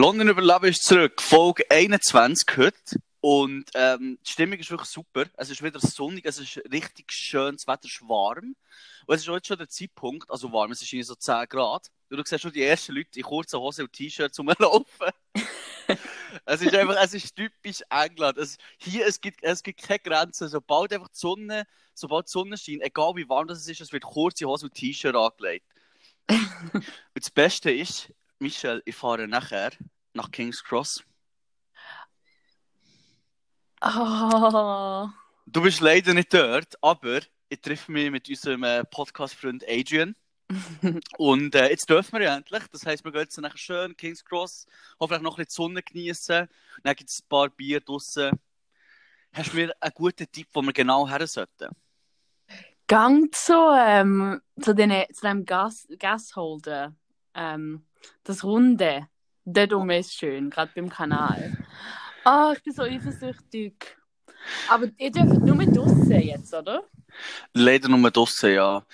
London Überleben ist zurück, Folge 21 heute. Und ähm, die Stimmung ist wirklich super. Es ist wieder sonnig, es ist richtig schön, das Wetter ist warm. Und es ist heute schon der Zeitpunkt, also warm, es ist irgendwie so 10 Grad. Und du siehst schon die ersten Leute in kurzen Hosen und T-Shirts rumlaufen. es ist einfach, es ist typisch England. Es, hier, es gibt, es gibt keine Grenzen. Sobald einfach die Sonne, sobald die Sonne scheint, egal wie warm das ist, es wird kurze Hosen und T-Shirt angelegt. und das Beste ist, Michel, ich fahre nachher nach King's Cross. Oh. Du bist leider nicht dort, aber ich treffe mich mit unserem äh, Podcast-Freund Adrian. und äh, jetzt dürfen wir ja endlich. Das heisst, wir gehen jetzt nachher schön King's Cross, hoffentlich noch ein bisschen die Sonne genießen. Dann gibt es ein paar Bier draußen. Hast du mir einen guten Tipp, wo wir genau her sollten? Gang zu, ähm, zu, den, zu dem Gas, Gasholder. Ähm, das Runde. Dort oben ist schön, gerade beim Kanal. Ah, ich bin so eifersüchtig. Aber ihr dürft nur mit draussen jetzt, oder? Leider nur draussen, ja.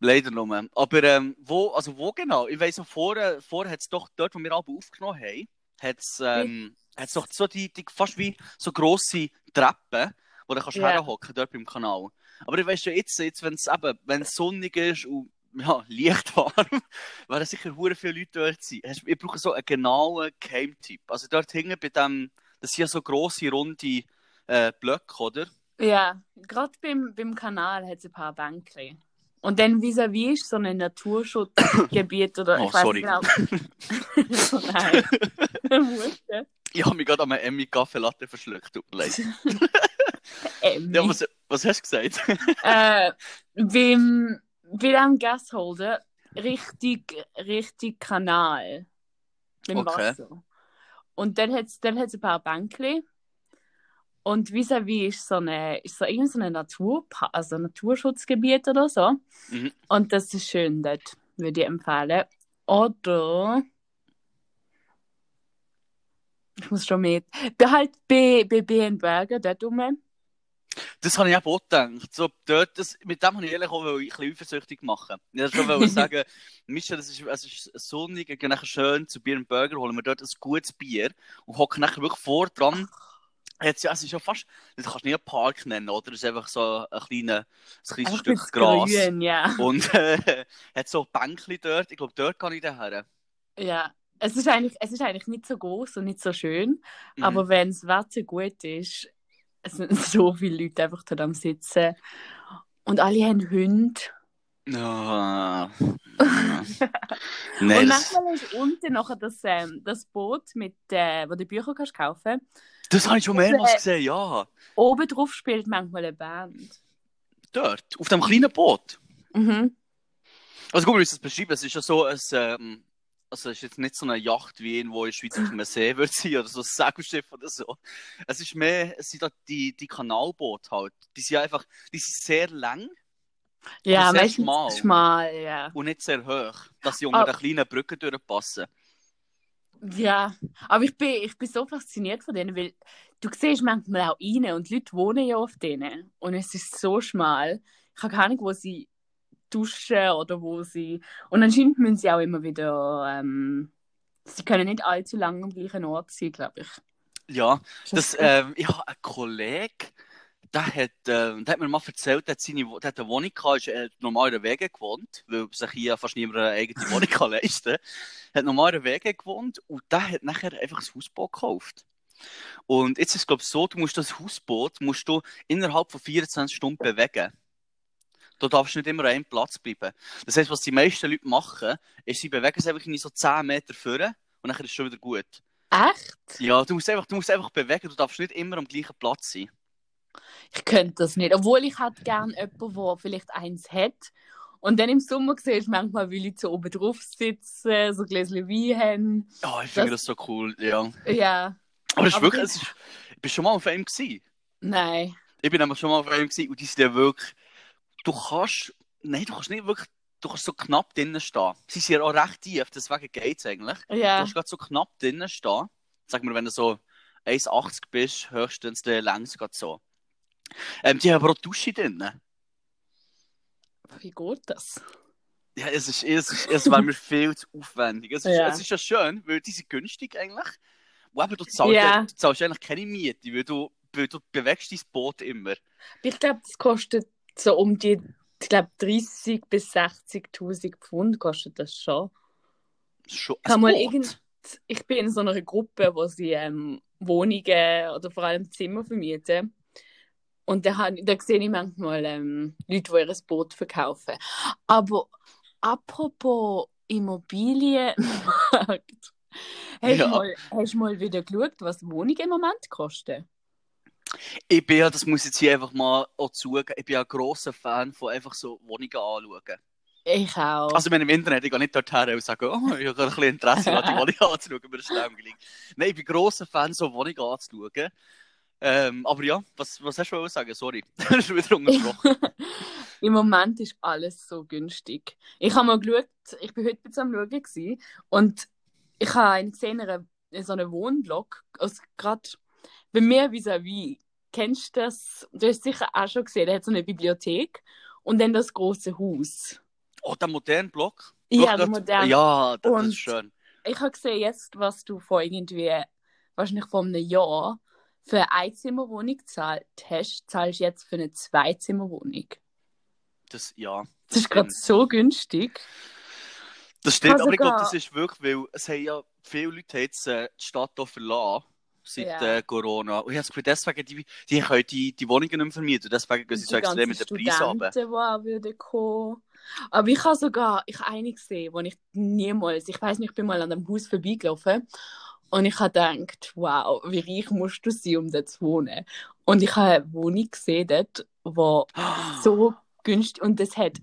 Leider nur. Aber ähm, wo, also wo genau? Ich weiss noch, vorher, vorher hat es doch dort, wo wir alle aufgenommen haben, hat es ähm, hat's doch so die, die, fast wie so grosse Treppen, wo du kannst Ja. herhocken dort beim Kanal. Aber ich weiss schon jetzt, jetzt wenn es eben, sonnig ist und ja, leicht warm, werden sicher hure viele Leute dort sein. Ich brauche so einen genauen Geheimtipp. Also dort hinten bei dem, das sind ja so grosse, runde äh, Blöcke, oder? Ja, gerade beim, beim Kanal hat es ein paar Bänkchen. Und dann vis-à-vis ist so ein Naturschutzgebiet oder Oh, ich weiß sorry. genau. Nein. Mutter. Ich habe mich gerade an einem Emmy Kaffee Latte verschluckt, tut mir leid. Ähm, Ja, was, was hast du gesagt? äh, beim, bei dem Gasholder richtig, richtig Kanal. Dem Okay. Wasser. Und dann hat es dann hat's ein paar Bänkchen. Und vis-à-vis ist so eine, ist so so ein Natur, also Naturschutzgebiet oder so. Mhm. Und das ist schön dort, würde ich empfehlen. Oder. Ich muss schon mit. Behalt bei, bei Bergen dort rum. Das habe ich auch gedacht. So, dort, das, mit dem habe ich ehrlich auch ein bisschen eifersüchtig machen. Ich wollte schon wollte sagen, Michel, es ist, es ist sonnig, ich gehe nachher schön zu Bier und Burger, holen wir dort ein gutes Bier und hocken nachher wirklich vor dran. Jetzt, ja, es ist ja fast, das kannst du nicht einen Park nennen, oder? Es ist einfach so ein, kleiner, ein kleines Einfach Stück Gras. Grün, ja. Und äh, hat so Bänkchen dort. Ich glaube, dort kann ich daher. ja. Es ist, eigentlich, es ist eigentlich nicht so groß und nicht so schön, Mhm. aber wenn das Wetter gut ist, es sind so viele Leute einfach dort am Sitzen. Und alle haben Hunde. Ja. und Nein, das, manchmal ist unten noch das, ähm, das Boot, mit, äh, wo du Bücher kannst kaufen das habe ich schon mehrmals Äh, gesehen, ja. Oben drauf spielt manchmal eine Band. Dort, auf dem kleinen Boot. Mhm. Also gut, wir müssen es beschreiben. Es ist ja so ein, ähm, also es ist jetzt nicht so eine Yacht wie irgendwo in der Schweiz auf einem See wird sein oder so ein Segelschiff oder so. Es ist mehr, es sind da die, die Kanalboote halt. Die sind einfach, die sind sehr lang Ja, sehr schmal. schmal, ja. und nicht sehr hoch, dass sie unter Ah. den kleinen Brücken durchpassen. Ja, aber ich bin, ich bin so fasziniert von denen, weil du siehst manchmal auch rein und die Leute wohnen ja auf denen und es ist so schmal. Ich habe keine Ahnung, wo sie duschen oder wo sie... Und anscheinend müssen sie auch immer wieder... Ähm, sie können nicht allzu lange am gleichen Ort sein, glaube ich. Ja, das, ähm, ich habe einen Kollegen, der hat, ähm, der hat mir mal erzählt, der hat, seine, der hat eine Wohnung gehabt, ist äh, normal in der Wege gewohnt, weil sich hier fast niemand eine eigene Wohnung kann leisten kann. Hat normal in der Wege gewohnt und der hat nachher einfach ein Hausboot gekauft. Und jetzt ist es, glaube ich, so, du musst das Hausboot musst du innerhalb von 24 Stunden bewegen. Du darfst nicht immer an einem Platz bleiben. Das heisst, was die meisten Leute machen, ist, sie bewegen es einfach in so 10 Meter vorne und nachher ist es schon wieder gut. Echt? Ja, du musst einfach, du musst einfach bewegen, du darfst nicht immer am gleichen Platz sein. Ich könnte das nicht. Obwohl ich halt gerne jemanden, der vielleicht eins hat. Und dann im Sommer siehst du manchmal, wie Leute so oben drauf sitzen, so ein Gläschen Wein haben. Ja, ich finde das, Das- so cool, ja. Ja, Aber es ist Aber wirklich, die- es ist, ich bin schon mal auf einem gewesen. nein. Ich bin nämlich schon mal auf einem gewesen und die sind ja wirklich, du kannst, nein, du kannst nicht wirklich, du kannst so knapp drinnen stehen. Sie sind ja auch recht tief, deswegen geht es eigentlich. Du Ja. kannst gerade so knapp drinnen stehen. Sag mal, wenn du so 1,80 bist, höchstens der längs gerade so. Ähm, die haben aber auch Dusche drinnen. wie geht das? Ja, es ist, es ist, es wäre mir viel zu aufwendig. Es ist, Ja. es ist ja schön, weil die sind günstig eigentlich. Und eben, du zahlst, Ja. du zahlst eigentlich keine Miete, weil du, weil du bewegst dein Boot immer. Ich glaube, das kostet so um die, ich glaube, 30 bis 60.000 Pfund kostet das schon. Schon Ich, mal irgend, ich bin in so einer Gruppe, wo sie ähm, Wohnungen oder vor allem Zimmer vermieten. Und da, da sehe ich manchmal ähm, Leute, die ihr Boot verkaufen. Aber apropos Immobilienmarkt, hast, Ja. mal, hast du mal wieder geschaut, was Wohnungen im Moment kosten? Ich bin ja, das muss ich jetzt hier einfach mal auch zugeben, ich bin ja ein grosser Fan von einfach so Wohnungen anschauen. Ich auch. Also, wenn im Internet, ich gehe nicht dorthin und sage, oh, ich habe ein bisschen Interesse, die Wohnung anzuschauen, mir ist Lärm gelegen. Nein, ich bin grosser Fan, so Wohnungen anzuschauen. Ähm, aber ja, was, was hast du wollen sagen? Sorry, das ist wieder unterbrochen. Im Moment ist alles so günstig. Ich habe mal geschaut, ich bin heute am Schauen gewesen, und ich habe einen gesehen, in so einem Wohnblock, also gerade bei mir vis-à-vis. Kennst du das? Du hast sicher auch schon gesehen, der hat so eine Bibliothek und dann das große Haus. Oh, der moderne Block? Ja, Block der dort- moderne. Ja, das, das Und- ist schön. Ich habe gesehen, jetzt, was du vor irgendwie, wahrscheinlich vor einem Jahr, für eine Einzimmerwohnung gezahlt hast, zahlst du jetzt für eine Zweizimmerwohnung. Das, ja, Das ist gerade so günstig. Das stimmt, kann aber ich glaube, das ist wirklich, weil es haben ja viele Leute jetzt äh, die Stadt hier verlassen seit Ja. äh, Corona. Und ich habe das Gefühl, deswegen, die, die können die, die Wohnungen nicht mehr vermieten. Deswegen gehen sie so extrem mit den Preisen runter. Die würden kommen. Aber ich habe sogar, ich habe eine gesehen, wo ich niemals, ich weiß nicht, ich bin mal an dem Haus vorbeigelaufen und ich habe gedacht, wow, wie reich musst du sein, um dort zu wohnen. Und ich habe eine Wohnung gesehen dort, wo so günstig, und es hat,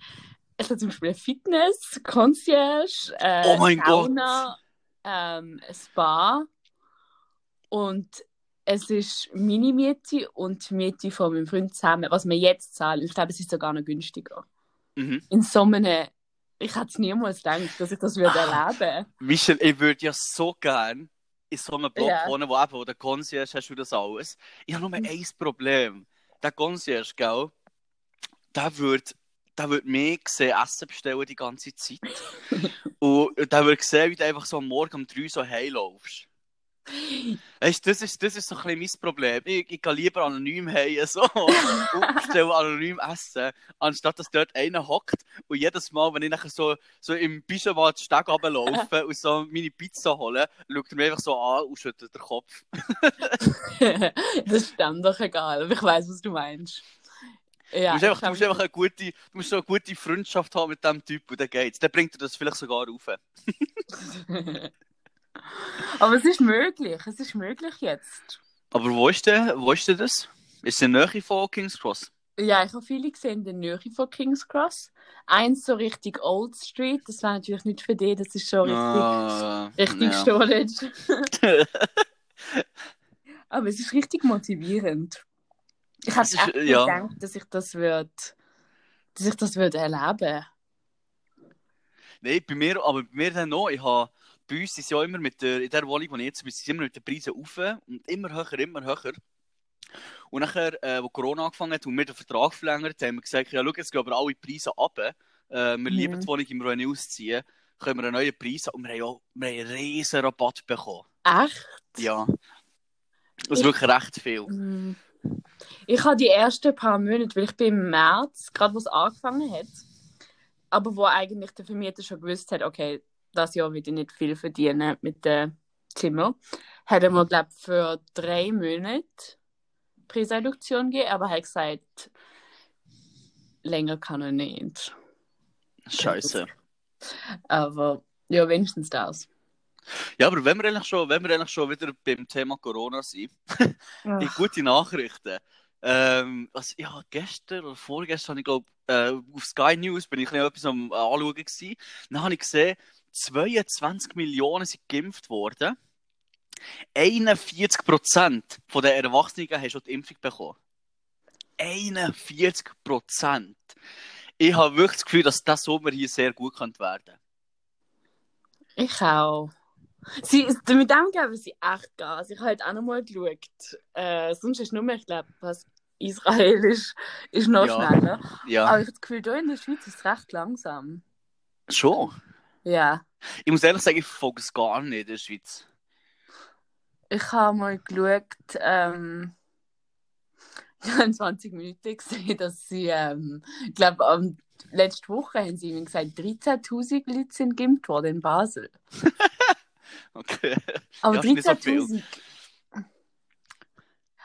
es hat zum Beispiel Fitness, Concierge, äh, Oh Sauna, ähm, ein Spa und es ist meine Miete und die Miete von meinem Freund zusammen, was wir jetzt zahlen. Ich glaube, es ist sogar noch günstiger. Mhm. In so einem, ich hätte es niemals gedacht, dass ich das würde Ah. erleben Michel, ich würde ja so gern in so einem Block Ja. wohnen, wo eben, wo der Concierge hast du das alles. Ich habe nur Mhm. ein Problem. Der Concierge, gell, der würde der würd mehr sehen, Essen bestellen die ganze Zeit. Und der würde sehen, wie du einfach so am Morgen um drei so heimlaufst. Weißt, das, ist, das ist so ein bisschen mein Problem. Ich, ich gehe lieber anonym heim so, und bestelle anonym Essen, anstatt dass dort einer hockt und jedes Mal, wenn ich nachher so, so im Pyjama den Steg runterlaufe und so meine Pizza hole, schaut er mich einfach so an und schüttelt den Kopf. das ist dann doch egal, aber ich weiß, was du meinst. Ja, du, musst einfach, du, musst einfach eine gute, du musst so eine gute Freundschaft haben mit dem Typ und dann geht's. Dann bringt er das vielleicht sogar rauf. Aber es ist möglich, es ist möglich jetzt. Aber wo ist der, wo ist denn das? Ist der Nähe von King's Cross? Ja, ich habe viele gesehen in der Nähe von King's Cross. Eins so richtig Old Street, das war natürlich nicht für dich, das ist schon richtig, Ah, richtig ja. Storage. Aber es ist richtig motivierend. Ich habe echt nicht ja. gedacht, dass ich das würde, dass ich das würde erleben. Nein, bei mir, aber bei mir dann noch, ich habe, bei uns ist ja immer mit der, in der Wohnung, wo ich jetzt bin, sind immer mit den Preisen rauf und immer höher, immer höher. Und nachher, äh, wo Corona angefangen hat und wir den Vertrag verlängert, haben wir gesagt, ja, schau, jetzt gehen aber alle Preise ab. Äh, wir Mhm. lieben die Wohnung, immer wenn ich ausziehe, können wir einen neuen Preis haben. Und wir haben, auch, wir haben einen riesen Rabatt bekommen. Echt? Ja. Das ist Ich- wirklich recht viel. Mm. Ich habe die ersten paar Monate, weil ich bin im März, gerade wo es angefangen hat, aber wo eigentlich der Vermieter schon gewusst hat, okay, das Jahr ich nicht viel verdienen mit dem Zimmer, hat er mir, glaube ich, für drei Monate Preisreduktion gegeben, aber hat gesagt, länger kann er nicht. Scheiße. Aber ja, wenigstens das. Ja, aber wenn wir eigentlich schon, wenn wir eigentlich schon wieder beim Thema Corona sind, Die gute Nachrichten. Ähm, also, ja, gestern oder vorgestern, ich glaube, äh, auf Sky News bin ich ein bisschen etwas am Anschauen gewesen. Dann habe ich gesehen, 22 Millionen sind geimpft worden. 41% von den Erwachsenen haben schon die Impfung bekommen. 41%. Ich habe wirklich das Gefühl, dass das Sommer hier sehr gut könnte werden. Ich auch. Sie, mit dem geben sie echt Gas. Ich habe halt auch noch mal geschaut. Äh, sonst ist nur mehr, ich glaube, was Israel ist, ist noch Ja. schneller. Ja, Aber ich habe das Gefühl, hier in der Schweiz ist es recht langsam. schon. Ja. Ich muss ehrlich sagen, ich verfolge es gar nicht in der Schweiz. Ich habe mal geschaut, ähm, ich habe in 20 Minuten gesehen, dass sie, ähm, ich glaube, am letzte Woche haben sie mir gesagt, 13.000 Leute sind geimpft worden in Basel. Okay. Aber Ja, ist nicht so 13.000.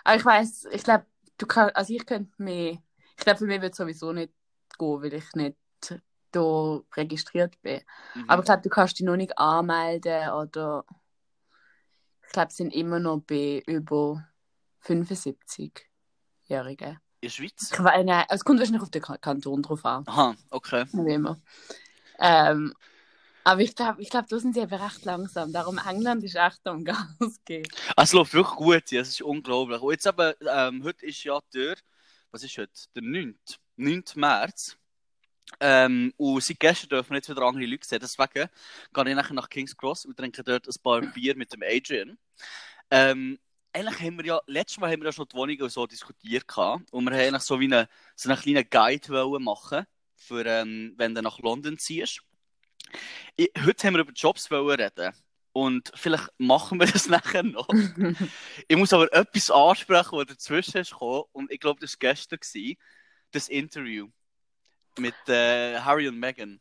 Aber ich weiß, ich glaube, du kannst, also ich könnte mir, ich glaube, für mich wird es sowieso nicht gehen, weil ich nicht da registriert bin. Mhm. Aber ich glaube, du kannst dich noch nicht anmelden oder ich glaube, es sind immer noch bei über 75-Jährigen. in der Schweiz? Ich weiß nicht, es kommt wahrscheinlich auf den Ka- Kanton drauf an, Aha, okay. wie immer. Ähm, aber ich glaube, ich glaub, da sind sie eben recht langsam. Darum England ist echt am Gas geben. Also, es läuft wirklich gut, es ist unglaublich. Und jetzt eben, ähm, heute ist ja der, was ist heute? Der 9. 9. März. Ähm, und seit gestern dürfen wir jetzt wieder andere Leute sehen. Deswegen gehe ich nachher nach King's Cross und trinke dort ein paar Bier mit dem Adrian. Ähm, eigentlich haben wir ja, letztes Mal haben wir ja schon die Wohnung und so diskutiert gehabt. Und wir haben eigentlich so wie eine, so einen kleinen Guide wollen machen, für, ähm, wenn du nach London ziehst. Ich, heute haben wir über Jobs wollen reden. Und vielleicht machen wir das nachher noch. Ich muss aber etwas ansprechen, was dazwischen ist gekommen. Und ich glaube, das war gestern, gewesen, das Interview mit äh, Harry und Meghan.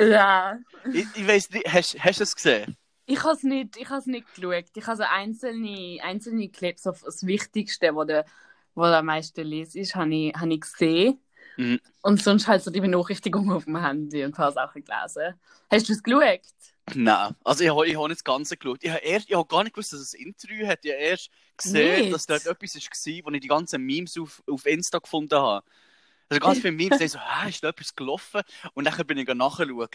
ja. Ich, ich weiß nicht, hast, hast du es gesehen? Ich habe es nicht, ich has nicht geschaut. Ich habe so einzelne, einzelne Clips auf das Wichtigste, was der, was der am meisten liest, ist, habe ich, hab ich gesehen. Mhm. Und sonst halt so die Benachrichtigungen auf dem Handy und ein paar Sachen gelesen. Hast du es geschaut? Nein, also ich habe ich hab nicht das Ganze geschaut. Ich habe, habe gar nicht gewusst, dass es ein Interview hat. Ich habe erst gesehen, Nicht? dass dort etwas war, wo ich die ganzen Memes auf, auf Insta gefunden habe. Also ganz viele Memes, die so, hä, ist da etwas gelaufen? Und dann bin ich nachschauen.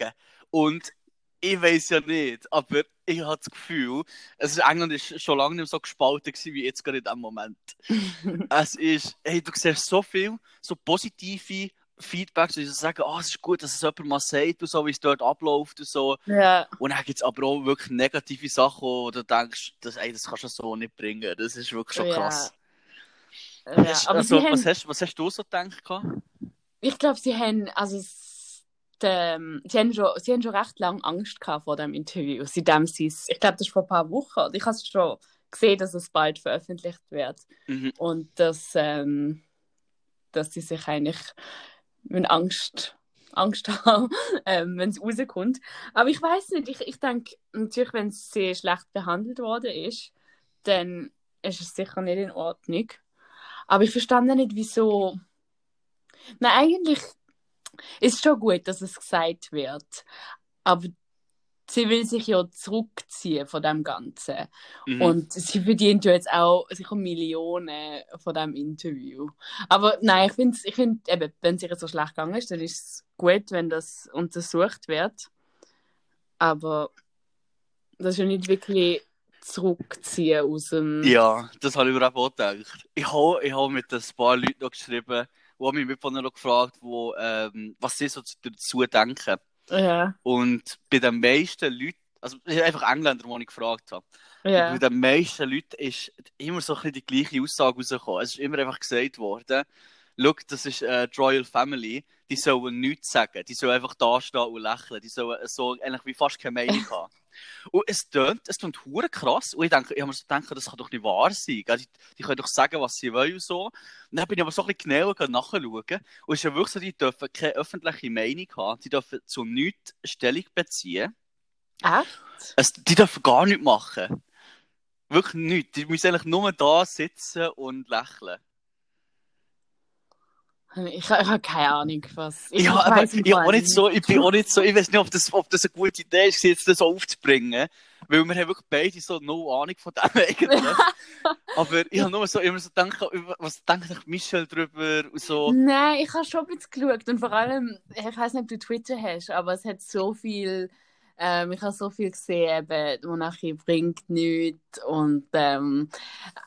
Und ich weiß ja nicht, aber ich habe das Gefühl, es ist, England ist schon lange nicht so gespalten gewesen, wie jetzt gerade in diesem Moment. es ist, hey, du siehst so viel, so positive Feedbacks, die sagen, ah, es ist gut, dass es jemand mal sagt und so, wie es dort abläuft und so. Ja. Und dann gibt es aber auch wirklich negative Sachen, wo du denkst, das, ey, das kannst du so nicht bringen. Das ist wirklich schon Ja. krass. ja. Hast- Aber also, was, haben, hast, was hast du so gedacht? Ich glaube, sie haben, also, ähm, sie haben, schon, sie haben schon recht lange Angst gehabt vor dem Interview. Seitdem sie es, ich glaube, das ist vor ein paar Wochen. Ich habe es schon gesehen, dass es bald veröffentlicht wird. Mhm. Und dass, ähm, dass sie sich eigentlich mit Angst, Angst haben, ähm, wenn es rauskommt. Aber ich weiß nicht, ich, ich denke, natürlich, wenn es sehr schlecht behandelt worden ist, dann ist es sicher nicht in Ordnung. Aber ich verstand nicht, wieso. Nein, eigentlich ist es schon gut, dass es gesagt wird. Aber sie will sich ja zurückziehen von dem Ganzen. Mhm. Und sie verdient ja jetzt auch sicher Millionen von diesem Interview. Aber nein, ich finde, ich find, eben, wenn es ihr so schlecht gegangen ist, dann ist es gut, wenn das untersucht wird. Aber das ist ja nicht wirklich zurückziehen aus dem. Ja, das habe ich mir auch gedacht. Ich habe, ich habe mit ein paar Leuten noch geschrieben, die haben mich noch gefragt, wo, ähm, was sie so dazu denken. Ja. Und bei den meisten Leuten, also sind einfach Engländer, die ich gefragt habe. Und ja. bei den meisten Leuten ist immer so ein bisschen die gleiche Aussage rausgekommen. Es ist immer einfach gesagt worden, schau, das ist äh, die Royal Family, die sollen nichts sagen, die sollen einfach da stehen und lächeln, die sollen so eigentlich wie fast keine Meinung haben. Und es tönt, es tönt hure krass. Und ich denke, ich habe mir so gedacht, das kann doch nicht wahr sein. Die, die können doch sagen, was sie wollen und so. Und dann bin ich aber so ein bisschen genauer nachschauen. Und es ist ja wirklich so, die dürfen keine öffentliche Meinung haben. Die dürfen zu nichts Stellung beziehen. Echt? Es, die dürfen gar nichts machen. Wirklich nichts. Die müssen eigentlich nur da sitzen und lächeln. Ich, ich habe keine Ahnung, was. Ich, Ja, ich aber ich, auch nicht so, ich bin auch nicht so, ich weiß nicht, ob das, ob das eine gute Idee ist, jetzt das aufzubringen. Weil wir haben wirklich beide so no Ahnung von dem eigentlich. aber ich habe nur so immer so gedacht, was denkt sich Michelle drüber und so. Nein, ich habe schon ein bisschen geschaut und vor allem, ich weiß nicht, ob du Twitter hast, aber es hat so viel, ähm, ich habe so viel gesehen, eben, wo nachher bringt nichts und ähm,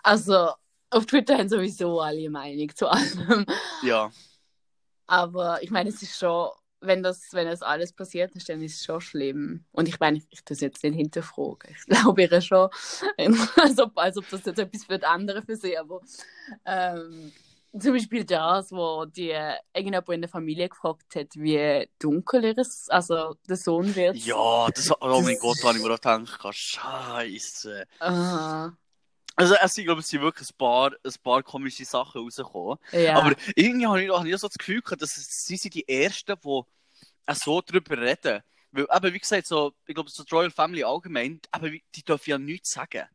also auf Twitter haben sowieso alle Meinung zu allem, Ja. aber ich meine, es ist schon, wenn das, wenn das alles passiert ist, dann ist es schon schlimm und ich meine, ich, ich tue es jetzt nicht hinterfragen, ich glaube ihr schon, als ob, als ob das jetzt etwas für die anderen für sie, aber ähm, Zum Beispiel das, wo die irgendjemand in der Familie gefragt hat, wie dunkel ihres, also der Sohn wird. Ja, das, oh mein Gott, habe ich mir auch gedacht, Scheiße. Aha. Also, es sind, glaube ich, es sind wirklich ein paar, ein paar komische Sachen rausgekommen. Ja. Aber irgendwie habe ich, habe ich so das Gefühl gehabt, dass sie sind die Ersten, die so darüber reden. Weil, eben, wie gesagt, so, ich glaube, so die Royal Family allgemein, aber die dürfen ja nichts sagen.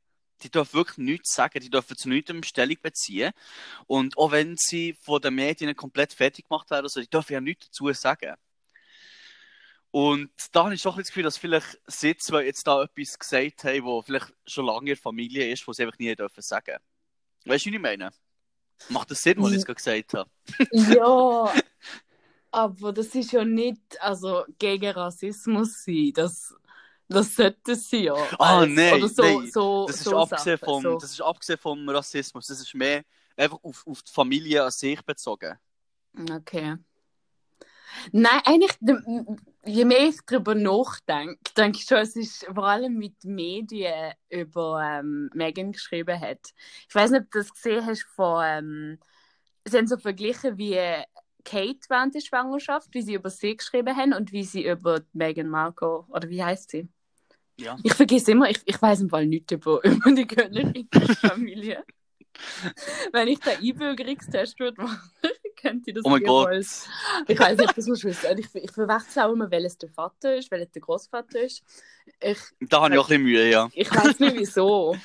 Die dürfen wirklich nichts sagen, die dürfen zu nichts Stellung beziehen. Und auch wenn sie von den Medien komplett fertig gemacht werden, also, die dürfen ja nichts dazu sagen. Und da habe ich schon ein das Gefühl, dass vielleicht sie zwei jetzt da etwas gesagt haben, wo vielleicht schon lange in der Familie ist, wo sie einfach nie dürfen sagen. Weißt du, was ich meine? Macht das Sinn, was ich gerade gesagt habe? Ja, aber das ist ja nicht also gegen Rassismus sein. Das, das sollte es sein, ja. Ah, Als- nein, so, nein. So, Das ist, so abgesehen Sachen, vom, so. das ist abgesehen vom Rassismus. Das ist mehr einfach auf, auf die Familie an sich bezogen. Okay. Nein, eigentlich, je mehr ich darüber nachdenke, denke ich schon, es ist vor allem mit Medien über ähm, Meghan geschrieben hat. Ich weiß nicht, ob du das gesehen hast von, ähm, sie haben so verglichen wie Kate während der Schwangerschaft, wie sie über sie geschrieben haben und wie sie über Meghan Markle, oder wie heißt sie? Ja. Ich vergesse immer, ich, ich weiß im Fall nichts über, über die königliche Familie. Wenn ich den Einbürgerungstest würde machen, könnte ich das Oh mein Gott. Ich weiß nicht, ob das muss wissen. Ich, ich verwechsel auch immer, welches der Vater ist, welches der Großvater ist. Ich, Da habe ich auch ein bisschen Mühe, ja. ich weiß nicht wieso.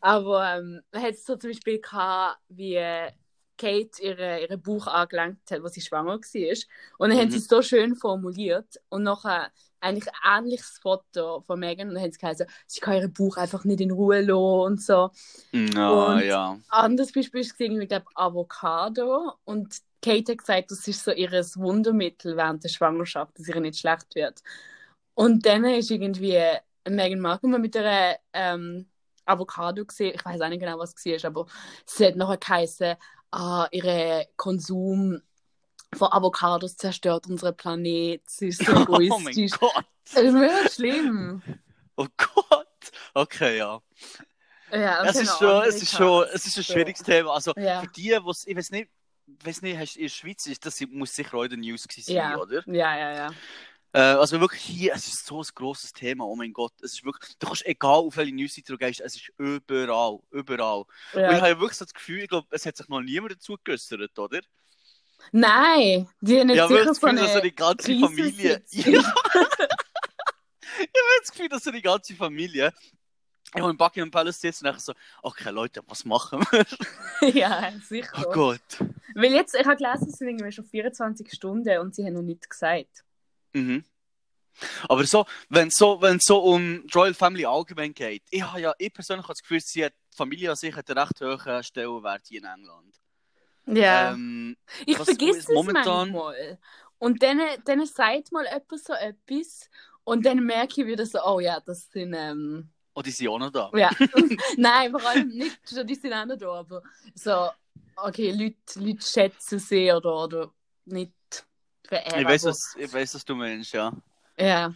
Aber ähm, hat es so zum Beispiel gehabt, wie Kate ihre, ihre Buch angelangt hat, wo sie schwanger war. Und dann haben Mhm. sie es so schön formuliert. Und nachher eigentlich ein ähnliches Foto von Megan. Und dann haben sie gesagt, sie kann ihren Buch einfach nicht in Ruhe lassen und so. Ja, Und- ja. anderes Beispiel ist irgendwie, glaube Avocado. Und Kate hat gesagt, das ist so ihr Wundermittel während der Schwangerschaft, dass ihr nicht schlecht wird. Und dann ist irgendwie Meghan Markle mit einer ähm, Avocado gesehen. Ich weiß auch nicht genau, was es war, aber sie hat nachher geheißen, ah, ihre Konsum von Avocados zerstört unseren Planet. Sie ist so Oh mein egoistisch. Gott. das ist mega schlimm. Oh Gott. Okay, ja. Ja, Es ist auch schon, es ist schon, es ist ein So. schwieriges Thema. Also, Ja. für die, was, ich weiß nicht, weiß nicht, hast, in der Schweiz ist das muss sicher auch in den News gewesen sein, Ja. oder? Ja, ja, ja. Äh, also wirklich hier, es ist so ein grosses Thema, oh mein Gott. Es ist wirklich, du kannst egal auf welche Newsseite du gehst, es ist überall, überall. Und ich ja. habe ja wirklich so das Gefühl, ich glaube, es hat sich noch niemand dazu geäußert, oder? Nein, die haben habe wirklich sicher das Gefühl, dass so eine die ganze Familie. Krisensitzung. Ja, ich habe das Gefühl, dass so die ganze Familie ja, im Buckingham Palace sitzt und nachher so, okay Leute, was machen wir? ja, sicher. Oh Gott. Weil jetzt, ich habe gelesen, es sind irgendwie schon 24 Stunden und sie haben noch nichts gesagt. Mhm. Aber so, wenn es so, wenn so um die Royal Family allgemein geht, ich habe ja, ich persönlich habe das Gefühl, sie hat, die Familie an sich hat einen recht hohen Stellenwert hier in England. Ja. Ähm, ich vergesse es momentan- manchmal. Und dann, dann sagt mal jemand so etwas und dann merke ich wieder so, oh ja, das sind, ähm, oh, die sind auch noch da. ja. Nein, vor allem nicht, die sind auch noch da, aber so, okay, Leute, Leute schätzen sie oder, oder nicht verehren. Ich weiß, was, ich weiß, was du meinst, ja. Ja.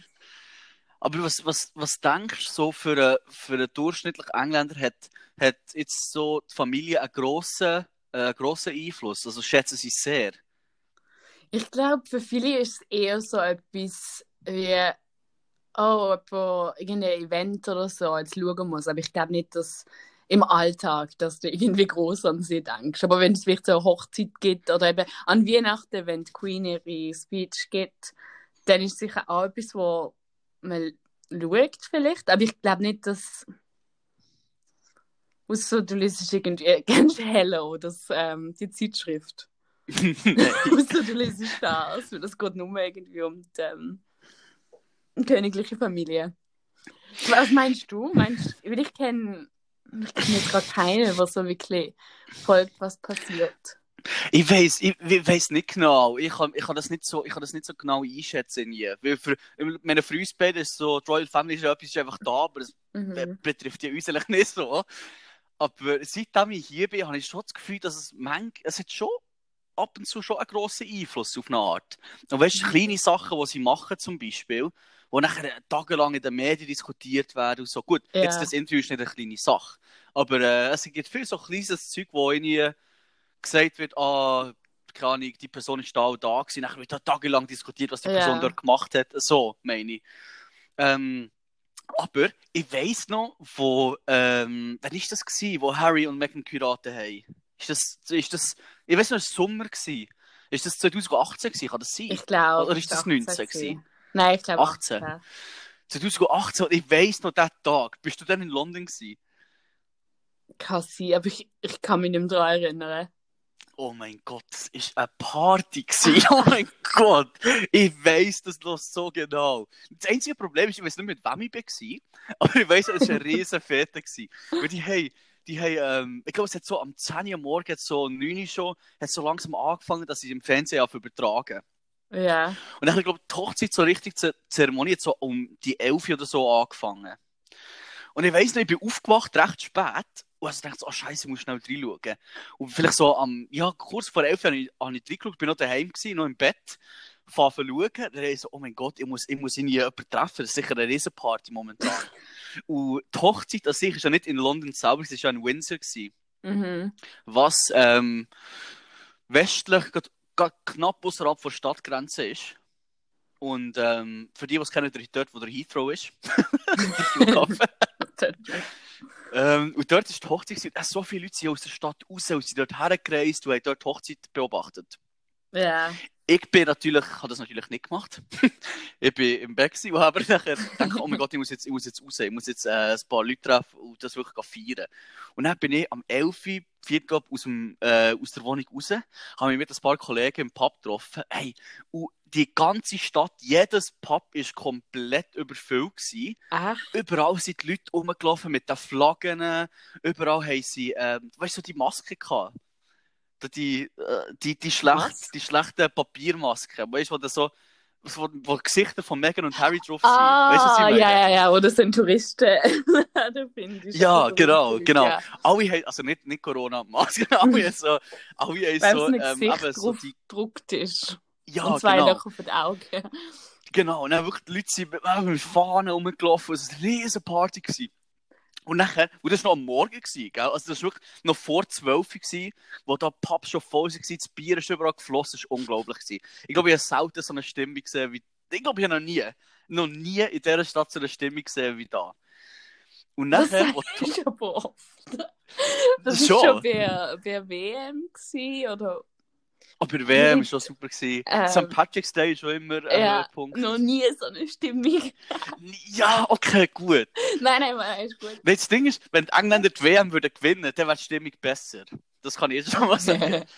Aber was, was, was denkst du so für einen, für einen durchschnittlichen Engländer hat, hat jetzt so die Familie einen grossen, äh, grossen Einfluss? Also schätzen sie sehr? Ich glaube, für viele ist es eher so etwas wie, oh, irgendein Event oder so jetzt schauen muss. Aber ich glaube nicht, dass im Alltag, dass du irgendwie groß an sie denkst. Aber wenn es vielleicht so eine Hochzeit gibt oder eben an Weihnachten, wenn die Queen ihre Speech gibt, dann ist es sicher auch etwas, wo man schaut vielleicht. Aber ich glaube nicht, dass Außer du liest irgendwie, kennst du Hello, das, ähm, die Zeitschrift? Außer du liest das, weil das geht nur irgendwie um die ähm, königliche Familie. Was meinst du? Meinst, weil ich kenne ich kenn jetzt gerade keinen, der so wirklich folgt, was passiert. Ich weiß, ich, ich weiß nicht genau. Ich kann, ich kann das nicht so, ich kann das nicht so genau einschätzen nie. Weil für, meine für uns beide ist so, die Royal Family ist ja etwas ist einfach da, aber es Mhm. betrifft ja uns eigentlich nicht so. Aber seitdem ich hier bin, habe ich schon das Gefühl, dass es manch, es hat schon ab und zu schon einen grossen Einfluss auf eine Art. Und weißt du, Mhm. kleine Sachen, die sie machen zum Beispiel, die nachher tagelang in den Medien diskutiert werden und so. Gut, Ja. jetzt das Interview ist nicht eine kleine Sache. Aber äh, es gibt viel so kleines Zeug, wo irgendwie gesagt wird, ah, keine Ahnung, die Person ist da und da gewesen, nachher wird da tagelang diskutiert, was die Ja. Person dort gemacht hat. So, meine ich. Ähm, aber ich weiss noch, wo, ähm, wann ist das gewesen, wo Harry und Meghan geheiratet haben? Ist das, ist das, ich weiss noch, es war Sommer gewesen. Ist das 2018 gewesen? Kann das sein? Ich glaube. Oder ist das 19 gewesen? Nein, ich glaube 18. 18. 2018, und ich weiss noch, diesen Tag. Bist du dann in London gewesen? Kann sein, aber ich, ich kann mich nicht mehr daran erinnern. Oh mein Gott, das war eine Party. Gewesen. Oh mein Gott, ich weiss das noch so genau. Das einzige Problem ist, ich weiß nicht, mit wem ich war, aber ich weiss, es war eine riesen Fete. Weil die haben, die haben ähm, ich glaube, es hat so am 10 Uhr morgen, hat so 9 Uhr schon, hat so langsam angefangen, dass sie im Fernsehen auf übertragen. Ja. Und dann, ich glaube, die Hochzeit, so richtig, die Zeremonie hat so um die 11 Uhr oder so angefangen. Und ich weiss noch, ich bin aufgewacht, recht spät. Und also dachte so, oh Scheiße, ich muss schnell reinschauen. Und vielleicht so am, ja, kurz vor 11 Uhr habe ich, habe ich reingeschaut, bin noch daheim gewesen, noch im Bett. Zu schauen. Dann ich so, oh mein Gott, ich muss, ich muss irgendwie jemanden treffen. Das ist sicher eine Riesenparty momentan. Und die Hochzeit an sich ist ja nicht in London selber, es war ja in Windsor. Gewesen Mhm. was ähm, westlich knapp außerhalb der Stadtgrenze ist. Und ähm, für die, die es kennen, dort, wo der Heathrow ist, der Flughafen. ähm, und dort ist die Hochzeit, äh, so viele Leute sind aus der Stadt raus und sind dort hergereist und haben dort die Hochzeit beobachtet. ja. Ich bin natürlich, habe das natürlich nicht gemacht. ich bin im Bett gewesen, habe nachher gedacht, oh mein Gott, ich muss jetzt, ich muss jetzt raus, ich muss jetzt äh, ein paar Leute treffen und das wirklich feiern. Und dann bin ich am 11. Uhr, glaub, aus, dem, äh, aus der Wohnung raus, habe mich mit ein paar Kollegen im Pub getroffen. Hey, und die ganze Stadt, jedes Pub war komplett überfüllt. Gewesen. Ach, Überall sind die Leute rumgelaufen mit den Flaggen. Überall haben sie, ähm, weißt du, so die Maske gehabt. Die, äh, die, die, schlecht, Was? die schlechten Papiermasken. Weißt du, wo, so, wo, wo Gesichter von Meghan und Harry drauf sind. ah, weißt was ich meine? ja, ja, ja, oder sind Touristen. da finde ich Ja, genau, lustig, genau. Ja. Alle haben, also nicht, nicht Corona-Masken, alle haben so, alle haben so, ähm, eben so die, gedruckt ist. ja, und zwei genau. Löcher für die Augen. Genau, und dann wirklich die Leute sind mit, äh, mit Fahnen rumgelaufen, es war eine riesen Party. Gewesen. Und nachher, und das war noch am Morgen, gewesen, gell? also das war wirklich noch vor 12 Uhr, wo da Pubs schon voll waren, das Bier ist überall geflossen, das war unglaublich. Gewesen. Ich glaube, ich habe selten so eine Stimmung gesehen wie, ich glaube, ich habe noch nie, noch nie in dieser Stadt so eine Stimmung gesehen wie da. Und Das nachher, sag ich aber oft. Das war schon bei, bei WM gewesen, oder aber WM war schon super. Gewesen. Ähm, St. Patrick's Day ist schon immer ein ja, Höhepunkt. noch nie so eine Stimmung. Ja, okay, gut. nein, nein, nein, ist gut. Weil das Ding ist, wenn die Engländer die WM würden gewinnen, dann wäre die Stimmung besser. Das kann ich schon mal sagen.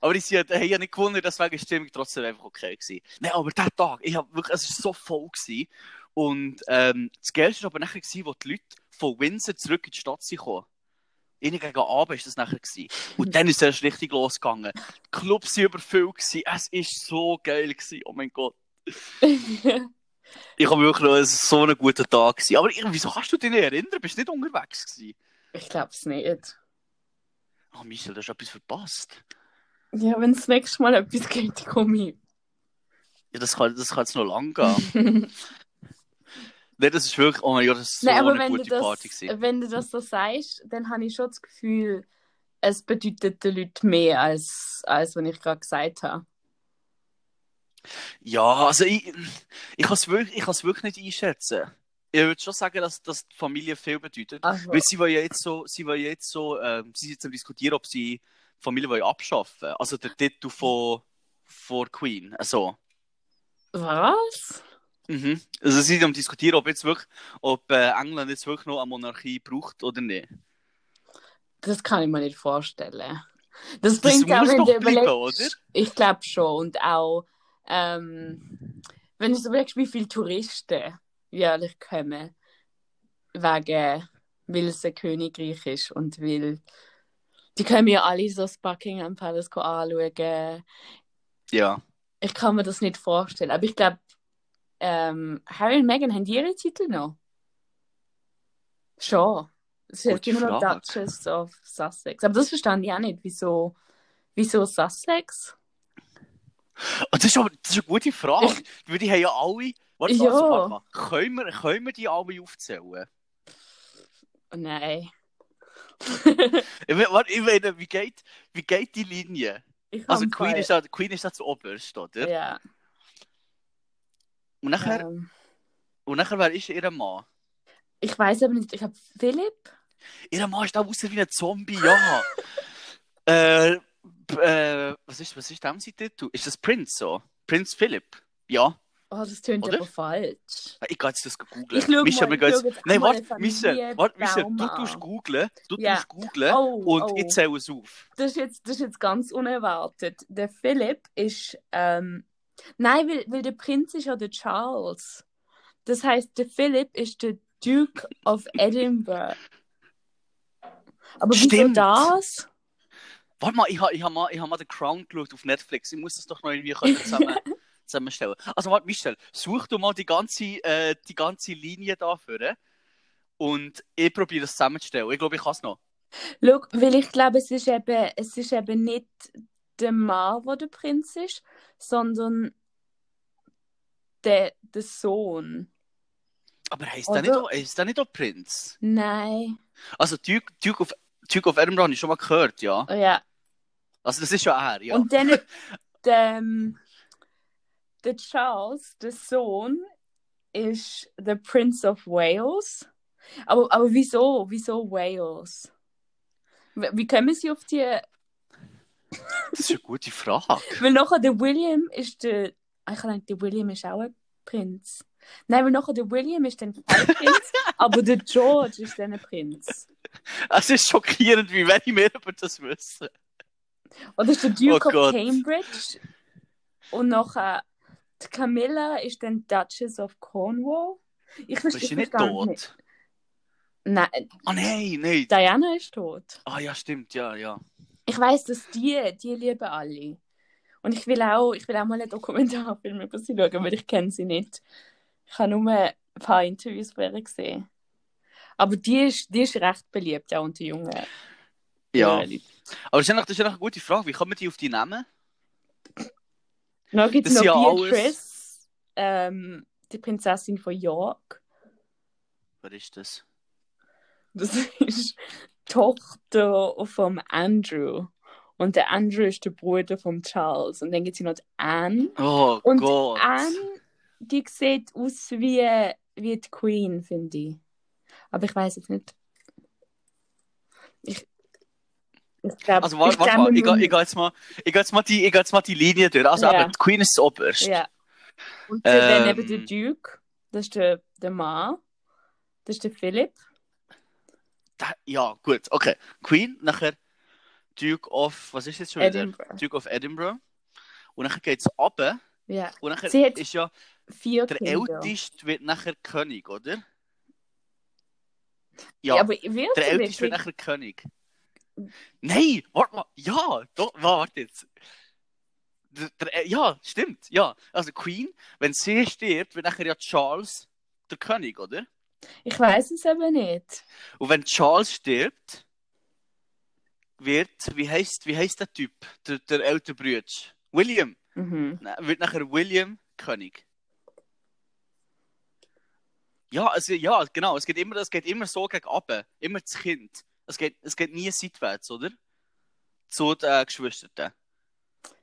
Aber sind- haben ja nicht gewonnen, deswegen ist die Stimmung trotzdem einfach okay gewesen. Nein, aber der Tag, ich hab wirklich, es war so voll gewesen. Und ähm, das Geilste war aber nachher, gewesen, wo die Leute von Windsor zurück in die Stadt sind gekommen. Innen gegen Abend war das nachher. Gewesen. Und dann ist es erst richtig losgegangen. Die Clubs waren überfüllt. Gewesen. Es war so geil. Gewesen. Oh mein Gott. Ich habe wirklich noch, so ein guter Tag. Gewesen. Aber wieso kannst du dich nicht erinnern? Bist du nicht unterwegs gewesen? ich glaube es nicht. Oh, Michel, du hast etwas verpasst. Ja, wenn das nächste Mal etwas geht, komme ich. Ja, das kann, das kann jetzt noch lang gehen. Nein, das ist wirklich, oh mein Gott, das ist so Nein, eine wenn du, gute das, Party gewesen. wenn du das so sagst, dann habe ich schon das Gefühl, es bedeutet den Leuten mehr, als, als wenn ich gerade gesagt habe. Ja, also ich, ich kann es wirklich, ich wirklich nicht einschätzen. Ich würde schon sagen, dass, dass die Familie viel bedeutet. Also, Weil sie wollen ja jetzt so, sie wollen jetzt so, ähm, sie sind jetzt am diskutieren, ob sie die Familie wollen abschaffen Also der Titel von, von Queen, also. was? Mhm. Also sie sind am diskutieren, ob jetzt wirklich, ob äh, England jetzt wirklich noch eine Monarchie braucht oder nicht. Das kann ich mir nicht vorstellen. Das Das bringt auch, muss wenn du überlegst. Ich glaube schon. Und auch, ähm, wenn du so überlegst, wie viele Touristen jährlich kommen, wegen, weil es ein Königreich ist und weil die können ja alle so das Buckingham Palace anschauen. Ja. Ich kann mir das nicht vorstellen. Aber ich glaube, ähm, Harry und Meghan haben die ihre Titel noch. Schon. Es ist immer noch. Duchess of Sussex. Aber das verstand ich auch nicht. Wieso, wieso Sussex? Und das, ist aber, das ist eine gute Frage. Weil die haben ja alle. Warte, Ja. also, warte mal. Können wir, können wir die alle aufzählen? Oh, nein. Ich meine, warte, ich meine, wie geht, wie geht die Linie? Ich Also Queen ist ja, Queen ist ja zu oberst, oder? Ja. Und nachher, Ähm, und nachher wer ist ihr Mann? ich weiß aber nicht, ich habe Philipp. Ihr Mann ist da aussieht wie ein Zombie, ja. äh, äh, was ist, was ist dem sein Titel? Ist das Prince so? Prinz Philipp? Ja. Oh, das tönt Oder? aber falsch. Ich gehe jetzt das googeln. Ich schau Michel, mal, ich jetzt... Nein, warte, Michel, warte, Michel, du tust googeln, du Ja. tust googeln Oh, und oh. ich zähle es auf. Das ist, jetzt, das ist jetzt ganz unerwartet. Der Philipp ist. Ähm, nein, weil, weil der Prinz ist ja der Charles. Das heißt, der Philipp ist der Duke of Edinburgh. Aber wieso Stimmt. das? Warte mal, ich habe ich hab mal, ich hab mal The Crown geschaut auf Netflix. Ich muss das doch noch irgendwie zusammen, zusammenstellen. Also warte, Michel, such du mal die ganze, äh, die ganze Linie da für und ich probiere das zusammenzustellen. Ich glaube, ich kann es noch. Schau, weil ich glaube, es ist eben, es ist eben nicht der Mann, der der Prinz ist, sondern der, der Sohn. Aber heisst Oder- der nicht, auch- heisst der nicht auch Prinz? Nein. Also Duke, Duke, of, Duke of Edinburgh habe ich schon mal gehört, ja. Oh, ja. Also das ist schon er, ja. Und dann der, der Charles, der Sohn, ist der Prince of Wales. Aber, aber wieso? Wieso Wales? Wie kommen sie auf die. Das ist eine gute Frage. Weil nachher der William ist der. Ah, Ich denke, der William ist auch ein Prinz. Nein, weil nachher der William ist dann kein Prinz, aber der George ist dann ein Prinz. Es ist schockierend, wie wenig mehr über das wissen. Oder ist der Duke Oh of. Cambridge. Und nachher die Camilla ist dann Duchess of Cornwall. Ich Ist verstehe sie nicht tot? nicht. Nein, Ah nein, nein. Diana ist tot. Ah ja, stimmt, ja, ja. Ich weiß, dass die, die lieben alle. Und ich will auch, ich will auch mal einen Dokumentarfilm über sie schauen, weil ich kenne sie nicht. Ich habe nur ein paar Interviews von ihr gesehen. Aber die ist, die ist recht beliebt, auch unter jungen Ja. Leuten. Aber das ist, noch, das ist noch eine gute Frage. Wie man die auf die nehmen? Dann gibt es noch ja alles- Beatrice, ähm, die Prinzessin von York. Wer ist das? Das ist Tochter vom Andrew. Und der Andrew ist der Bruder von Charles. Und dann gibt es noch die Anne. Oh Und Gott. Anne, die sieht aus wie, wie die Queen, finde ich. Aber ich weiß jetzt nicht. Ich, ich glaube, Also warte, warte mal, ich, gehe- ich gehe jetzt mal, ich gehe jetzt mal die, ich gehe jetzt mal die Linie durch. Also Ja. eben, die Queen ist das oberst. Ja. Und dann Ähm. eben der Duke, das ist der, der Mann, das ist der Philipp. Da, ja, gut, okay. Queen, nachher Duke of, was ist jetzt schon wieder? Edinburgh. Duke of Edinburgh. Und nachher geht es runter. Ja. Und nachher Sie ist ja, Vier der Kinder. Älteste wird nachher König, oder? Ja, Ja, aber wird der Älteste wirklich? wird nachher König. Nein, warte mal, ja, doch, warte jetzt. Der, der, ja, stimmt, ja. Also Queen, wenn sie stirbt, wird nachher ja Charles der König, oder? Ich weiß es aber nicht. Und wenn Charles stirbt, wird, wie heißt, wie heißt der Typ, der, der ältere Bruder? William. Mhm. Wird nachher William König. Ja, also ja, genau, es geht immer, es geht immer so gegen abe, immer das Kind. Es geht, es geht nie seitwärts, oder? Zu den äh, Geschwistern.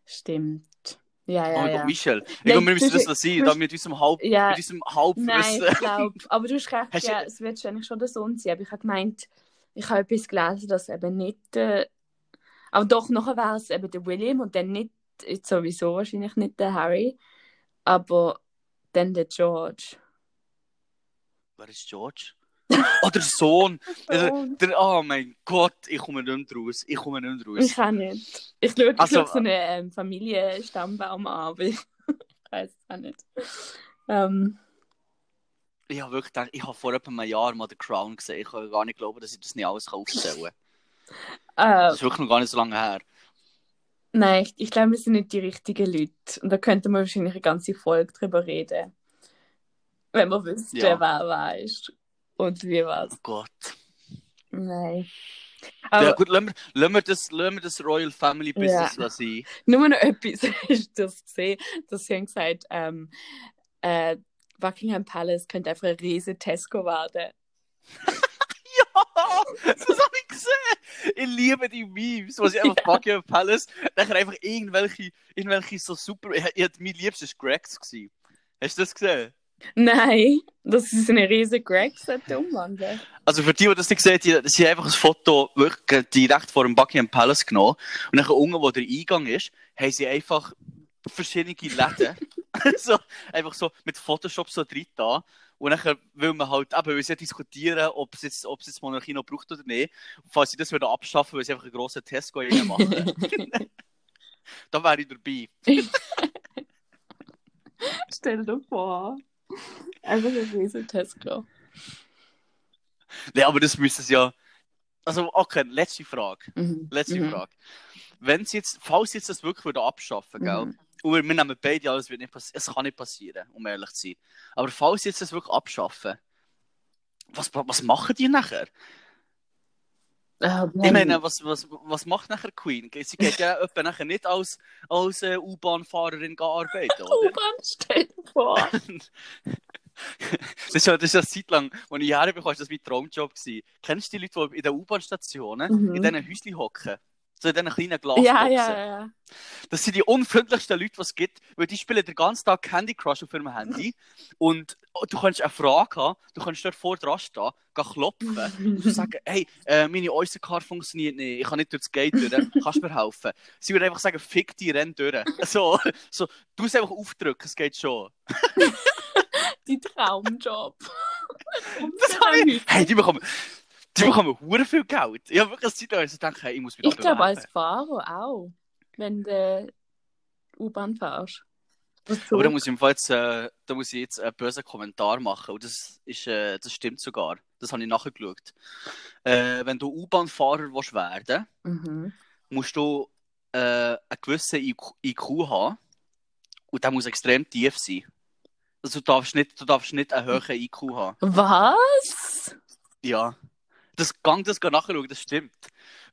Stimmt. Ja, oh ja, mein ja. Michel. Ich Nein, glaube, wir müssen du- das lassen, du- da mit unserem Halb, Ja. mit unserem Nein, Halbwissen. ich glaube, aber du hast recht, Hast du- ja, es wird wahrscheinlich schon der Sohn sein. Aber ich habe gemeint, ich habe etwas gelesen, dass eben nicht. Äh, aber doch, nachher wäre es eben der William und dann nicht, sowieso wahrscheinlich nicht der Harry, aber dann der George. Wer ist George? oh, der Sohn. Der, Sohn. der, oh mein Gott, ich komme nicht mehr raus. Ich komme nicht mehr raus. Ich auch nicht. Ich schaue, ich Also- so einen ähm, Familienstammbaum an, aber ich weiß es auch nicht. Ähm, Ich habe wirklich gedacht, ich habe vor etwa einem Jahr mal The Crown gesehen. Ich kann gar nicht glauben, dass ich das nicht alles aufzählen kann. äh, Das ist wirklich noch gar nicht so lange her. nein, ich, ich glaube, wir sind nicht die richtigen Leute. Und da könnte man wahrscheinlich eine ganze Folge drüber reden. Wenn man wüsste, Ja. wer wer ist und wie was. Oh Gott. Nein. ja, Aber gut, lassen wir, lassen, wir das, lassen wir das Royal Family Business Ja. sein. nur noch etwas ist das gesehen, dass sie haben gesagt, ähm, äh, Buckingham Palace könnte einfach ein riesen Tesco werden. Ja, das habe ich gesehen. Ich liebe die Memes, wo sie einfach Buckingham Palace, nachher einfach irgendwelche, irgendwelche so super, ich, ich, mein liebstes Gregs gewesen. Hast du das gesehen? Nein, das ist eine riesige Gregs umwandeln. Also für die, die das nicht sehen, die, sie haben einfach ein Foto wirklich direkt vor dem Buckingham Palace genommen und nachher unten, wo der Eingang ist, haben sie einfach verschiedene Läden, so, einfach so mit Photoshop so drin da. Und dann will man halt, eben, weil sie diskutieren, ob es jetzt, ob es jetzt Monarchie noch braucht oder nicht. Und falls sie das wieder abschaffen, weil sie einfach einen grossen Tesco machen. da wäre ich dabei. Stell dir vor. Einfach ein riesen Tesco. Ja, aber das müssen sie ja. Also, okay, letzte Frage. Mhm. Letzte Mhm. Frage. Wenn sie jetzt, falls sie jetzt das wirklich wieder abschaffen, gell? Mhm. Und wir, wir nehmen beide an, es wird nicht passieren. Es kann nicht passieren, um ehrlich zu sein. Aber falls sie jetzt das wirklich abschaffen, was, was machen die nachher? Ah, Ich meine, was, was, was macht nachher Queen? Sie geht ja etwa nachher nicht als, als äh, U-Bahn-Fahrerin arbeiten, oder? U-Bahn, stell dir vor. das ist ja das ist eine Zeit lang, als ich bekam, ist das mein Traumjob gewesen. Kennst du die Leute, die in den U-Bahn-Stationen Mhm. in diesen Häuschen hocken? So in diesen kleinen Glasboxen. Ja, ja, ja. Das sind die unfreundlichsten Leute, die es gibt, weil die spielen den ganzen Tag Candy Crush auf ihrem Handy und du kannst eine Frage haben, du kannst dort vor dran stehen, gehen klopfen und sagen, hey, äh, meine Oyster-Card funktioniert nicht, ich kann nicht durchs Gate durch, kannst du mir helfen? Sie würden einfach sagen, fick die, renn durch. So, so, du es einfach aufdrücken, es geht schon. Die Traumjob. Das habe ich, hey, die bekommen, die bekommen hure viel Geld. Ich habe wirklich Zeit lang so gedacht, hey, ich muss mich Ich glaube als Fahrer auch, wenn du U-Bahn fährst. Aber da muss ich jetzt, äh, da muss ich jetzt einen bösen Kommentar machen. Und das, ist, äh, das stimmt sogar. Das habe ich nachgeschaut. Äh, wenn du U-Bahn-Fahrer willst werden Mhm. musst du äh, einen gewissen IQ, IQ haben. Und der muss extrem tief sein. Also du darfst nicht, du darfst nicht einen hohen IQ haben. Was? Ja. Das gang das nachschauen, das stimmt.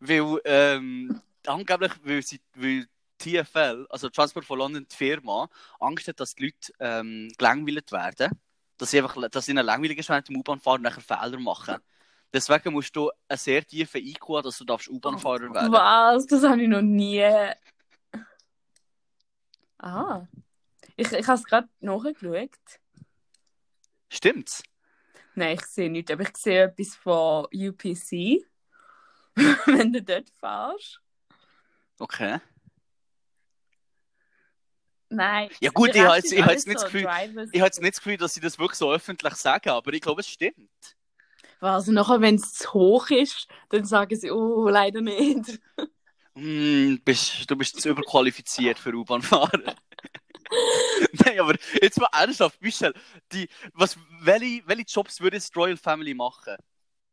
Weil, ähm, angeblich, weil sie, weil TFL, also Transport for London, die Firma, Angst hat, dass die Leute ähm, gelangweilt werden. Dass, sie einfach, dass ihnen langweilig ist, wenn sie U-Bahn fahren und nachher Fehler machen. Deswegen musst du einen sehr tiefen IQ haben, dass du darfst U-Bahn-Fahrer werden Was? Das habe ich noch nie. Ah. Ich, ich habe es gerade nachgeschaut. Stimmt's? Nein, ich sehe nichts, aber ich sehe etwas von UPC. wenn du dort fährst. Okay. Nein. Ja gut, ich habe jetzt, ich habe jetzt nicht so Gefühl, Drivers- ich habe jetzt nicht das Gefühl, dass sie das wirklich so öffentlich sagen, aber ich glaube, es stimmt. Also nachher, wenn es zu hoch ist, dann sagen sie, oh, leider nicht. Hm, bist, du bist zu überqualifiziert für U-Bahn-Fahrer. Nein, aber jetzt mal ernsthaft, Michel, die, was, welche, welche Jobs würde jetzt Royal Family machen?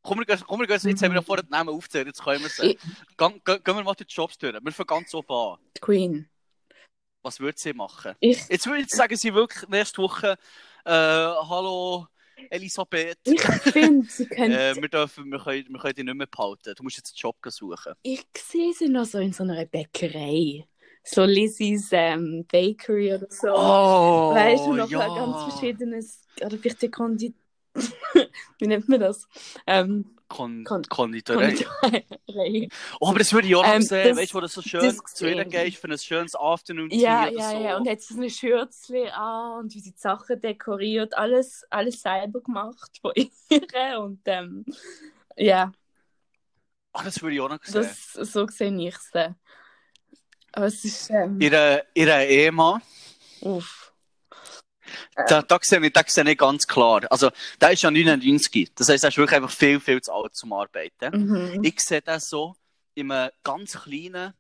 Komm, wir, komm, wir jetzt haben wir ja vorher die Namen aufgezählt, jetzt können wir sie. Gehen, gehen, gehen wir mal die Jobs durch. Wir fangen ganz oben an. Die Queen. Was würde sie machen? Ich, Jetzt würde ich sagen, sie wirklich nächste Woche, äh, hallo Elisabeth, ich finde, sie können. äh, wir, dürfen, wir, können, wir können dich nicht mehr behalten. Du musst jetzt einen Job suchen. Ich sehe sie noch so in so einer Bäckerei. So Lizzies ähm, Bakery oder so. Oh, weißt du, noch ja. ein ganz verschiedenes. Oder vielleicht die Kondi. Wie nennt man das? Ähm, Kon Kon- Konditorei. Konditorei. Oh, aber das würde ich auch noch Ähm, sehen, das- weißt du, wo du so schön zu ihr gehst für ein schönes Afternoon Tea Ja, ja, so. ja. Und hat so ein Schürzchen an und wie sie die Sachen dekoriert. Alles, alles selber gemacht von ihr. Und ähm, ja, Ah, das würde ich auch noch sehen. das, so sehe ich es. Aber es ist. Ähm, Ihre, ihre Ehemann, uff. da, da, sehe ich, da sehe ich ganz klar. Also, der ist ja 99. Das heisst, er ist wirklich einfach viel, viel zu alt zum Arbeiten. Mhm. Ich sehe das so in einem ganz kleinen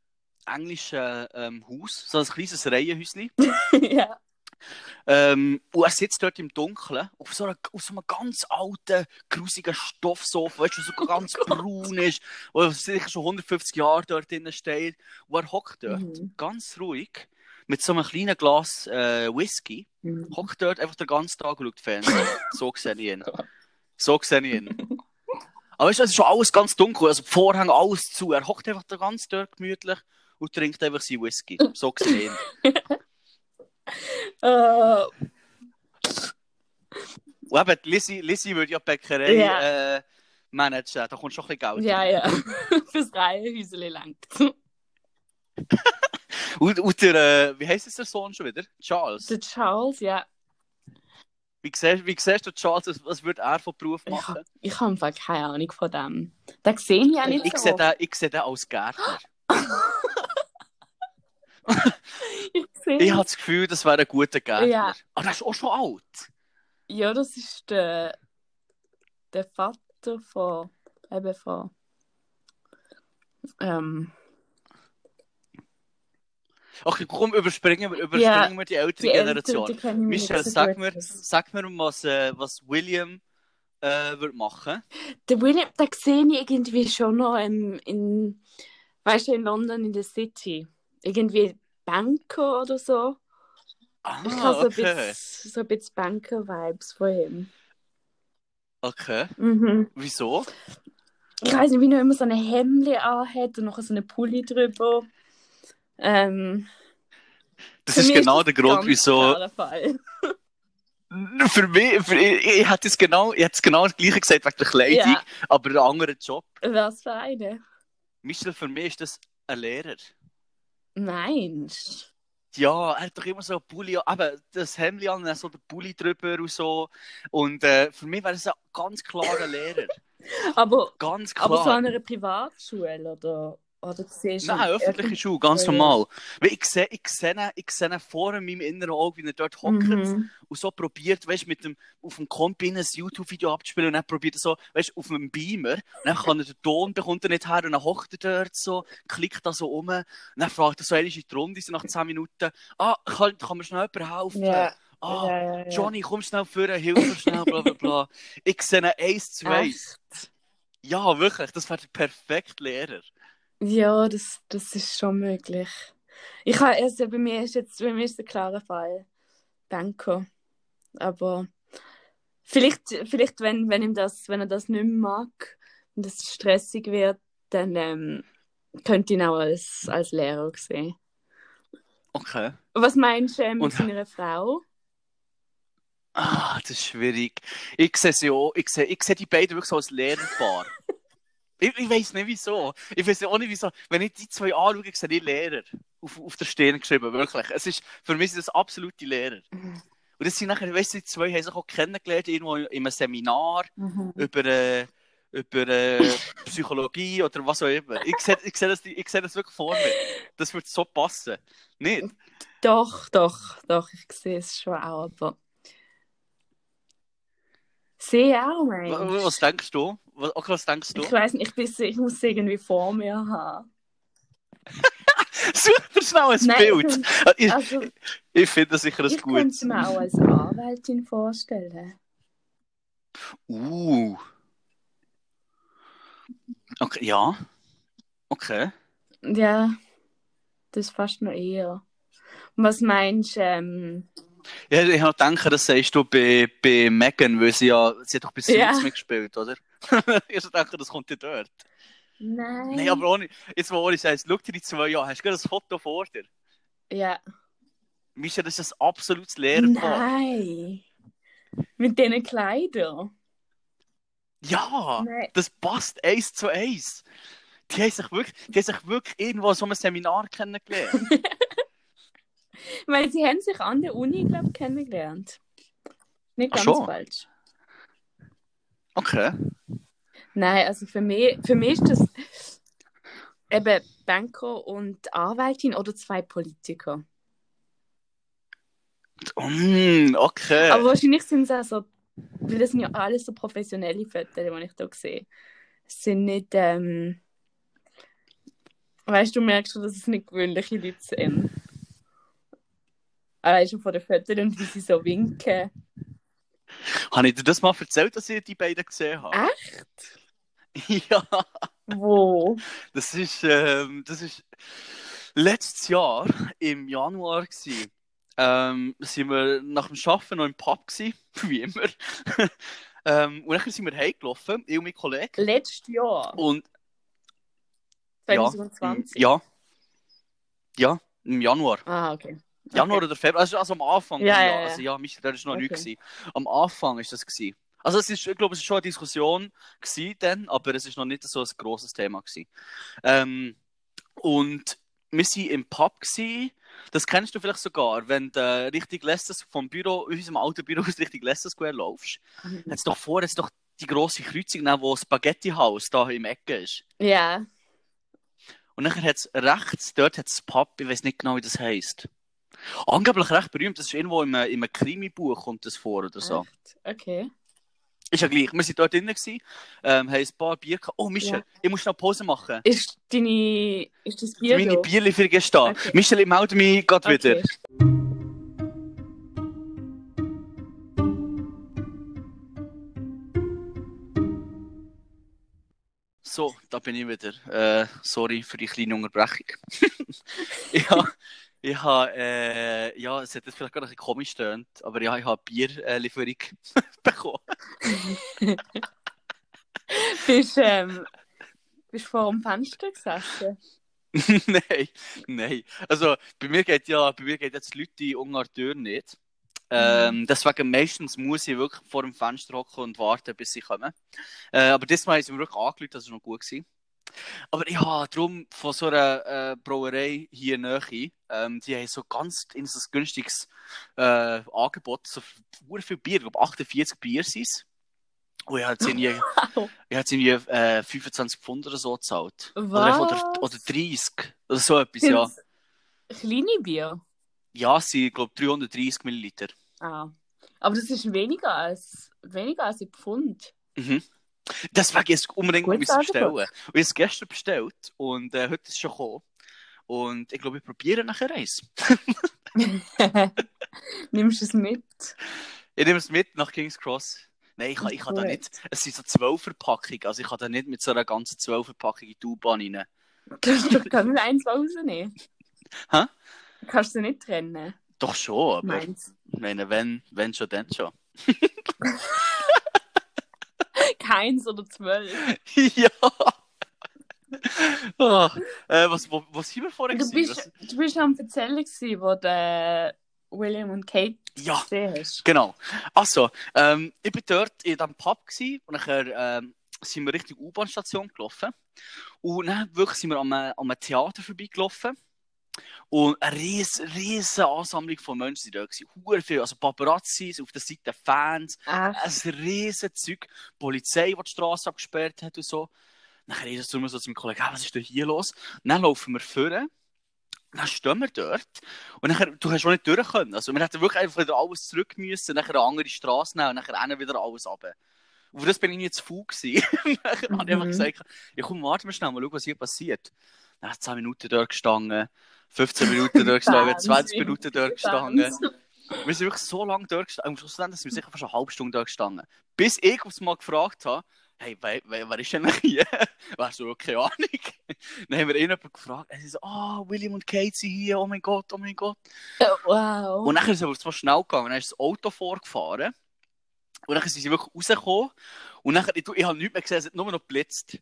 englischen ähm, Haus, so ein kleines Reihenhäuschen. ja. Ähm, und er sitzt dort im Dunkeln auf so, einer, auf so einem ganz alten, grusigen Stoffsofa, weißt du, so ganz Oh braun ist, wo sicher schon 150 Jahre dort drinnen steht. Und er hockt dort Mhm. ganz ruhig mit so einem kleinen Glas äh, Whisky, Mhm. hockt dort einfach den ganzen Tag und schaut Fernsehen. so sehe ich ihn. So sehe ich ihn. Aber weißt du, es ist schon alles ganz dunkel, also die Vorhänge, alles zu. Er hockt einfach den ganzen Tag gemütlich und trinkt einfach seinen Whisky. So. Äh, Und eben, Lizzie, Lizzie würde ja die Bäckerei Ja. äh, managen. Da kommt schon ein bisschen Geld. Ja, ja. Fürs Reihenhäuschen langt. Und, und der, äh, wie heisst es der Sohn schon wieder? Charles. Der Charles, ja. Wie siehst, wie siehst du Charles, was, was würde er von Beruf Ich, machen? ha- ich habe einfach keine Ahnung von dem. Den sehe ich auch nicht Ich so. sehe den, ich sehe den als Gärtner. Ich sehe Ich habe das Gefühl, das wäre ein guter Gärtner. Ja. Aber der ist auch schon alt. Ja, das ist der, der Vater von, eben von, ähm, Okay, komm, überspringen wir, überspringen Ja, wir die ältere die Generation. Eltern, die Michelle, so sag mir, sag mir, was, äh, was William äh, würde machen. Der William, den sehe ich irgendwie schon noch ähm, in, weißt du, in London in der City. Irgendwie Banker oder so. Ah, Ich habe so, okay. ein bisschen, so ein bisschen Banker-Vibes von ihm. Okay. Mhm. Wieso? Ich weiß nicht, wie er immer so eine Hemd anhat und noch so eine Pulli drüber. Ähm, Das ist genau das der Grund, wieso. der. Für mich, für, ich, ich hätte es genau, ich hätte es genau das gleiche gesagt wegen der Kleidung, Ja. aber ein anderer Job. Was für eine? Michel, für mich ist das ein Lehrer. Nein. Ja, er hat doch immer so einen Pulli, eben das Hemd an, dann so den Pulli drüber und so. Und äh, für mich wäre das ein ganz klarer Lehrer. Aber, Ganz aber so klar. an einer Privatschule oder, oder siehst Nein, öffentliche Schule, ganz normal. Weil ich sehe, ich ihn- ich ihn vor meinem inneren Auge, wie er dort hockt Mhm. und so probiert, weißt mit dem, auf dem Kompi ein YouTube-Video abzuspielen und dann probiert er so, weißt auf einem Beamer, und dann kann er den Ton, bekommt er nicht her und dann hockt er dort so, klickt da so um und dann fragt er so einmal in die Runde, so nach 10 Minuten, ah, kann, kann mir schnell jemand helfen? Ja, Ah, ja, ja, ja. Johnny, komm schnell vor, hilf mir schnell, bla bla bla. Ich sehe ihn eins zu eins. Ja, wirklich, das wäre der perfekte Lehrer. Ja, das, das ist schon möglich. Ich habe, also bei mir ist jetzt, bei mir ist der klare Fall Banker. Aber vielleicht, vielleicht wenn, wenn ihm das, wenn er das nicht mehr mag und es stressig wird, dann ähm, könnte ich ihn auch als, als Lehrer sehen. Okay. Was meinst du äh, mit Und- seiner Frau? Ah, das ist schwierig. Ich sehe sie auch, ich sehe, ich sehe die beiden wirklich so als Lehrerpaar. ich ich weiß nicht wieso. Ich weiß auch nicht wieso. Wenn ich die zwei anschaue, ich sehe ich Lehrer. Auf, auf der Stirn geschrieben, wirklich. Es ist, für mich sind das absolute Lehrer. Und das sind nachher, weißt du, die zwei haben sich auch kennengelernt, irgendwo in einem Seminar Mhm. über, äh, über äh, Psychologie oder was auch immer. Ich sehe, ich sehe, das, ich sehe das wirklich vor mir. Das würde so passen. Nicht? Doch, doch, doch, ich sehe es schon auch, aber. Sehe auch, Mensch. was denkst du? Was, okay, was denkst du? Ich weiß nicht, ich, bin, ich muss es irgendwie vor mir haben. Such dir schnell ein Nein, Bild. Ich, Also, ich finde das sicher ein ich gutes. könnte es mir auch als Anwältin vorstellen. Uh. Okay, ja. Okay. Ja, das ist fast noch eher. Was meinst du? Ähm, Ja, ich habe gedacht, das sagst du bei, bei Megan, weil sie ja, sie hat doch bei Suits Ja. mitgespielt, oder? ich gedacht, das kommt ja dort. nein. Nein, aber ohne, jetzt mal ohne Scheiß, schau dir die zwei an, hast du das Foto vor dir? Ja. Mischa, das ist ein absolutes Lehrerpaar. Nein. Mit diesen Kleidern. Ja, Nein. das passt eins zu eins. Die haben sich wirklich, die haben sich wirklich irgendwo so einem Seminar kennengelernt. Weil sie haben sich an der Uni, glaube ich, kennengelernt. Nicht Ach ganz schon. falsch. Okay. Nein, also für mich, für mich ist das eben Banker und Anwältin oder zwei Politiker. Mm, okay. Aber wahrscheinlich sind es auch so, weil das sind ja alles so professionelle Fotos, die ich hier sehe. Es sind nicht, ähm, weißt du, du merkst schon, dass es nicht gewöhnliche Leute sind. Weißt du, von den Fotos und wie sie so winken. Habe ich dir das mal erzählt, dass ich die beiden gesehen habe? Echt? ja, Wo? das ist, ähm, das ist letztes Jahr im Januar gewesen. Ähm, sind wir nach dem Arbeiten noch im Pub gewesen, wie immer. ähm, und dann sind wir heimgelaufen, ich und mein Kollege. Letztes Jahr, Und ja, 2020. ja, ja, im Januar. Ah, okay. Januar oder Februar, also, also am Anfang. Ja, ja, ja. Also ja, Mister, das war noch Okay. nicht. Gewesen. Am Anfang ist das gewesen. Also es ist, ich glaube, es war schon eine Diskussion gewesen dann, aber es ist noch nicht so ein grosses Thema gewesen. Ähm, und wir waren im Pub gewesen. Das kennst du vielleicht sogar, wenn du richtig Leicester vom Büro, unserem alten Büro aus richtig Leicester Square laufst. Mhm. Jetzt doch vor, jetzt doch die grosse Kreuzung, neben, wo das Spaghetti House da im Ecke ist. Ja. Und dann hat es rechts, dort hat es Pub, ich weiß nicht genau, wie das heisst. Angeblich recht berühmt, das ist irgendwo im, im Krimi-Buch kommt das vor oder so. Echt? Okay. Ist ja gleich. Wir waren dort drinnen, ähm, haben ein paar Bier gehabt. Oh, Michel, Ja. ich muss noch Pause machen. Ist deine, ist das Bier Meine? Bierlieferung ist da. Okay. Michel, ich melde mich gerade wieder. Okay. So, da bin ich wieder. Äh, sorry für die kleine Unterbrechung. habe, ich habe, äh, ja, es hat jetzt vielleicht gerade ein bisschen komisch stöhnt, aber ja, ich habe Bierlieferung bekommen. Bist, ähm, bist vor dem Fenster gesessen? nein, nein. Also, bei mir geht ja, bei mir geht jetzt die Leute unter die Tür nicht. Ähm, deswegen meistens muss ich wirklich vor dem Fenster hocken und warten, bis sie kommen. Äh, aber diesmal haben sie mir wirklich angelegt, das war noch gut. Gewesen. Aber ja, darum von so einer äh, Brauerei hier näher, ähm, die haben so ganz in so ein günstiges äh, Angebot, so sehr viel Bier, ich glaube 48 Bier sind es. Und ich habe jetzt irgendwie, ich habe irgendwie äh, 25 Pfund oder so gezahlt. Oder, oder, oder 30. Oder so etwas, ja. Kleine Bier? Ja, es sind, glaube ich, 330 Milliliter. Ah. Aber das ist weniger als, weniger als ein Pfund. Mhm. Deswegen ist es unbedingt Gutes müssen bestellen. Und ich habe es gestern bestellt und äh, heute ist es schon gekommen. Und ich glaube, ich probiere nachher eins. Nimmst du es mit? Ich nehme es mit nach King's Cross. Nein, ich kann, ich kann da Gut. nicht. Es sind so 12 Verpackungen. Also ich kann da nicht mit so einer ganzen 12 Verpackung in die U-Bahn rein. Kannst du kannst du eins rausnehmen? Hä? Kannst du nicht trennen? Doch schon, aber Meins. ich meine, wenn, wenn schon, dann schon. Keins oder zwölf. ja. Ah, äh, was, wo, was sind wir vorher Du gewesen? bist, du bist am Erzählen, gewesen, wo der William und Kate Ja, gesehen hast. Genau. Also, ähm, ich war dort in diesem Pub gewesen, und nachher ähm, sind wir Richtung U-Bahn-Station gelaufen. Und dann wirklich sind wir an einem, an einem Theater vorbeigelaufen. Und eine riesen, riesen Ansammlung von Menschen sind da gewesen. Hure viel. Also Paparazzis, auf der Seite Fans, Ach, ein riesen Zeug. Die Polizei, die die Straße abgesperrt hat und so. Dann zu mir so meinem Kollegen, «Ah, was ist denn hier los? Dann laufen wir vorne. Dann stehen wir dort. Und nachher, du hast auch nicht durch können. Also, wir hätten wirklich einfach wieder alles zurück müssen, nachher eine andere Straße nehmen und nachher wieder alles runter. Und für das bin ich zu faul gewesen. dann habe ich einfach Mhm. gesagt, ja komm, warte mal schnell, mal schauen, was hier passiert. Dann hat 10 Minuten dort gestanden, 15 Minuten dort gestanden, 20 Wahnsinn. Minuten dort gestanden. Wahnsinn. Wir sind wirklich so lange dort gestanden. Am Schluss sind wir sicher fast eine halbe Stunde dort gestanden. Bis ich aufs Mal gefragt habe, hey, wer, wer, wer ist denn hier? Weißt du, keine Ahnung. Dann haben wir jemanden gefragt. Er so, ah, William und Kate sind hier, oh mein Gott, oh mein Gott. Wow. Und dann ist es aber zwar schnell gegangen. Dann ist das Auto vorgefahren. Und dann sind sie wirklich rausgekommen. Und dann, ich, ich habe nichts mehr gesehen, es hat nur noch geblitzt.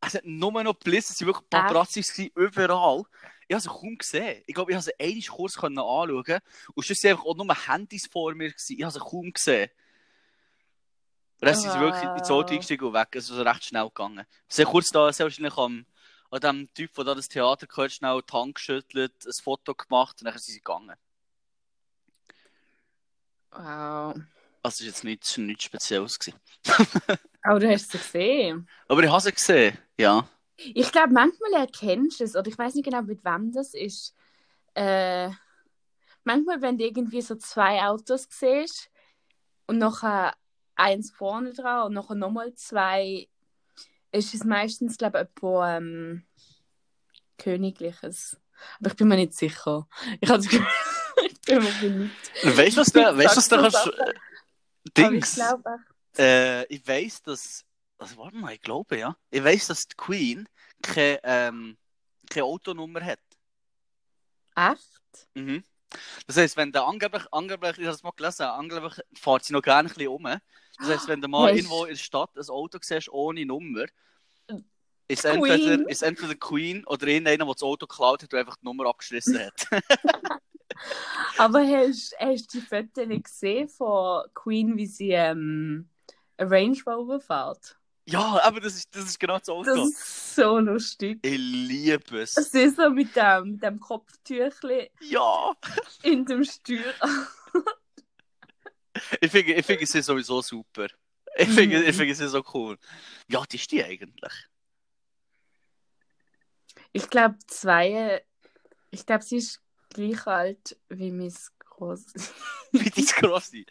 Es hat nur noch geblitzt, es waren wirklich Paparazzis überall. Ich habe sie kaum gesehen. Ich glaube, ich habe sie einmal kurz können anschauen Und sonst einfach auch nur Handys vor mir. Gewesen. Ich habe sie kaum gesehen. Und dann sind sie wirklich ins Auto Wow. eingestiegen und weg. Es ist recht schnell gegangen. Sie haben kurz da, sehr wahrscheinlich am, an dem Typ, der da das Theater gehört, schnell die Hand geschüttelt, ein Foto gemacht und dann sind sie gegangen. wow. Also, das war jetzt nichts, nichts Spezielles. Aber du hast es gesehen. Aber ich habe sie gesehen, ja. Ich glaube, manchmal erkennst du es, oder ich weiß nicht genau, mit wem das ist. Äh, manchmal, wenn du irgendwie so zwei Autos siehst und nachher eins vorne dran und nachher nochmal zwei, ist es meistens, glaube ich, etwas ähm, Königliches. Aber ich bin mir nicht sicher. Ich habe das Gefühl, ich bin mir nicht. Weißt du, was da, weißt, was da kannst. Aber ich Dings. glaube Äh, ich weiss, dass. Also, warte mal, ich glaube, ja. Ich weiss, dass die Queen keine, ähm, keine Autonummer hat. echt. Mhm. Das heisst, wenn der angeblich, angeblich, ich habe das mal gelesen, angeblich fährt sie noch gerne ein bisschen um. Das heisst, wenn du mal Weisst- irgendwo in der Stadt ein Auto siehst ohne Nummer, ist Queen. entweder, ist entweder Queen oder irgendeiner, der das Auto geklaut hat und einfach die Nummer abgeschlossen hat. Aber hast, hast du die Fotos nicht gesehen von Queen, wie sie ähm, eine Range Rover fährt. Ja, aber das ist, das ist genau das Auto. Das ist so lustig. Ich liebe es. Es ist so mit dem, mit dem Kopftüchli Ja. in dem Steuer. Ich finde ich find sie sowieso super. Ich finde Mhm. ich find sie so cool. Wie alt ist die eigentlich? Ich glaube, zwei. Ich glaube, sie ist gleich alt wie Miss Groß. Wie die grosse?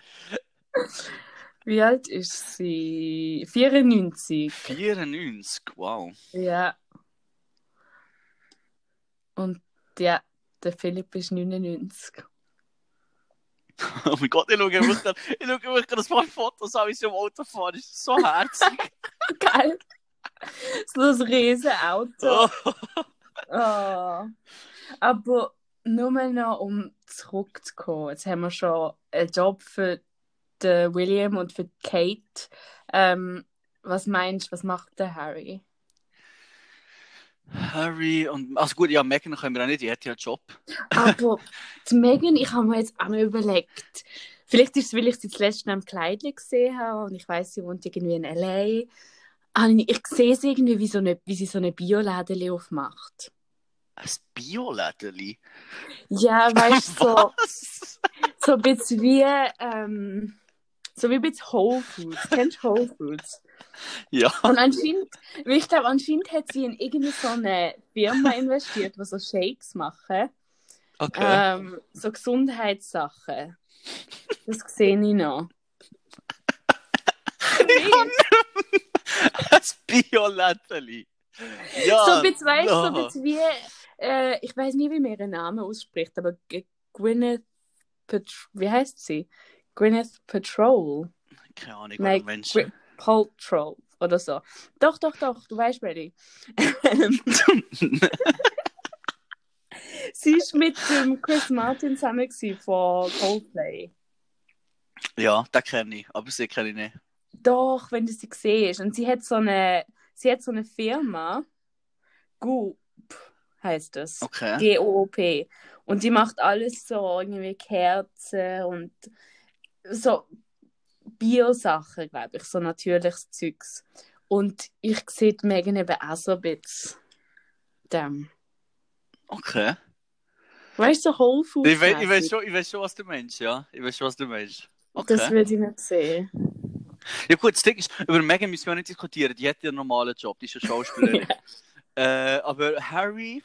Wie alt ist sie? 94. 94, wow. Ja. Und ja, der Philipp ist 99. Oh mein Gott, ich schaue wirklich, grad- ich schaue wirklich grad ein paar Fotos an, wie sie im Auto fahren. Das ist so herzig. Geil. So ein riesen Auto. Oh. Oh. Aber nur mal noch, um zurückzukommen. Jetzt haben wir schon einen Job für den William und für Kate. Ähm, was meinst du, was macht der Harry? Harry und. Also gut, ja, Megan können wir auch nicht, die hat ja einen Job. Aber die Megan, ich habe mir jetzt auch noch überlegt, vielleicht ist es, weil ich sie Mal im Kleidchen gesehen habe und ich weiß, sie wohnt irgendwie in L.A. Ah, Ich sehe sie irgendwie, wie, so eine, wie sie so eine Bioläden aufmacht. Ein Biolädeli. Ja, weißt du, so, so ein bisschen wie, ähm, so wie bisschen Whole Foods. Kennst du Whole Foods? Ja. Und anscheinend, ich glaube, anscheinend hat sie in irgendwie so eine Firma investiert, die so Shakes machen. Okay. Ähm, so Gesundheitssachen. Das sehe ich noch. Ein Biolädeli. Ja. so ein bisschen, weißt, so ein bisschen wie, äh, ich weiß nicht, wie man ihren Namen ausspricht, aber Gwyneth wie heißt sie? Gwyneth Patrol. Keine Ahnung, Nein, Menschen. Gwy- Paltrow oder so. Doch, doch, doch, du weißt, Ready. sie ist mit dem Chris Martin zusammen von Coldplay. ja, den kenne ich, aber sie kenne ich nicht. Doch, wenn du sie siehst. Und sie hat so eine, sie hat so eine Firma, Goop heißt das. Okay. G-O-O-P. Und die macht alles so irgendwie Kerzen und so Bio-Sachen, glaube ich, so natürliches Zeugs. Und ich sehe die Megan eben auch so ein bisschen. Dem. Okay. Weißt du, so Whole Foods. Ich weiß, ich, weiß schon, ich weiß schon, was du meinst, ja. Ich weiß schon, was du meinst. Okay. Das würde ich nicht sehen. Ja gut, das Ding ist, über Megan müssen wir nicht diskutieren. Die hat ja einen normalen Job, die ist eine Schauspielerin. äh, aber Harry,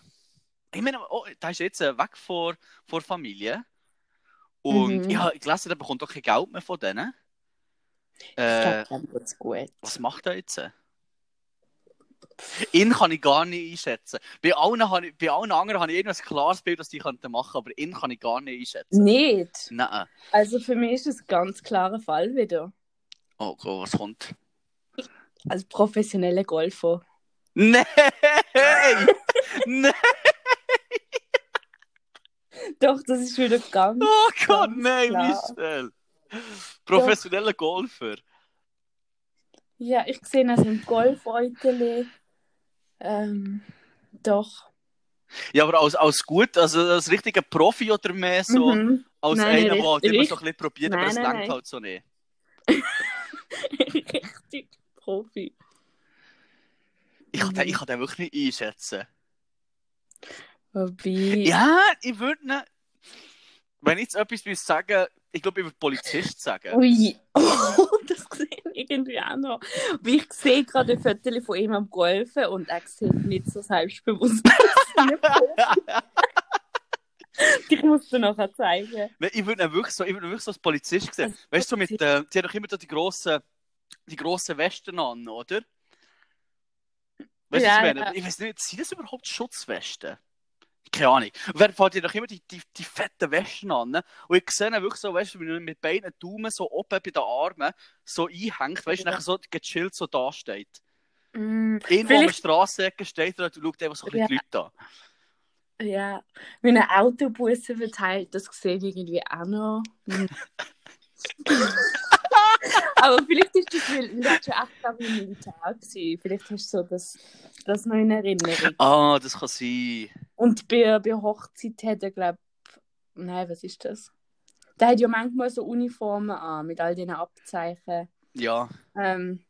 ich meine, oh, der ist jetzt äh, weg vor, vor Familie. Und Mhm. ich habe gelesen, der bekommt doch kein Geld mehr von denen. Ich Äh, glaube, dann wird's gut. was macht er jetzt? Ihn kann ich gar nicht einschätzen. Bei allen, ich, bei allen anderen habe ich irgendwas klares Bild, was die könnten machen, aber ihn kann ich gar nicht einschätzen. Nicht. Nein. Also für mich ist es ein ganz klarer Fall wieder. Oh Gott, was kommt? Als professioneller Golfer. Nein! Nein! Doch, das ist wieder ganz. Oh Gott, Ganz nein. Michel! Professioneller Golfer. Ja, ich sehe das im Golfäuteli. Ähm, doch. Ja, aber als, als gut, also als richtiger Profi oder mehr so, Mhm. als Nein, einer, der halt immer so ein bisschen probiert, aber es langt halt so nicht. Richtig Profi. Ich kann, Mhm. den, ich kann den wirklich nicht einschätzen. Wobei. Ja, ich würde nicht. Wenn ich jetzt etwas will sagen, ich glaube, ich würde Polizist sagen. Ui. Oh, das sehe ich irgendwie auch noch. Wie ich sehe gerade ein Foto von ihm am Golfen und er sieht nicht so selbstbewusst aus. ich muss dir nachher zeigen. Nein, ich würde ihn wirklich so, ich würde wirklich so als Polizist sehen. Als Weißt du, so mit, äh, die haben doch immer da die grossen, die grossen Westen an, oder? Weißt du, Ja, was ich meine? ja. Ich weiß nicht, sind das überhaupt Schutzwesten? Keine Ahnung. Und wer fährt die doch immer die, die, die fetten Westen an? ne? Und ich sehe ihn wirklich so, weißt du, wie er mit beiden Daumen so oben bei den Armen so einhängt, weißt du, Ja. nachher so gechillt so da steht. Mm, Irgendwo an der Straßenecke steht er und schaut einfach so ein bisschen die Leute an. ja, wenn er Autobusse verteilt, das sehe ich irgendwie auch noch. Aber vielleicht ist das, weil er schon echt lange im Militär war. Vielleicht hast du so das, das noch in Erinnerung. Ah, das kann sein. Und bei, bei Hochzeit hat er, glaube Nein, was ist das? Der hat ja manchmal so Uniformen an, mit all diesen Abzeichen. Ja. Ähm,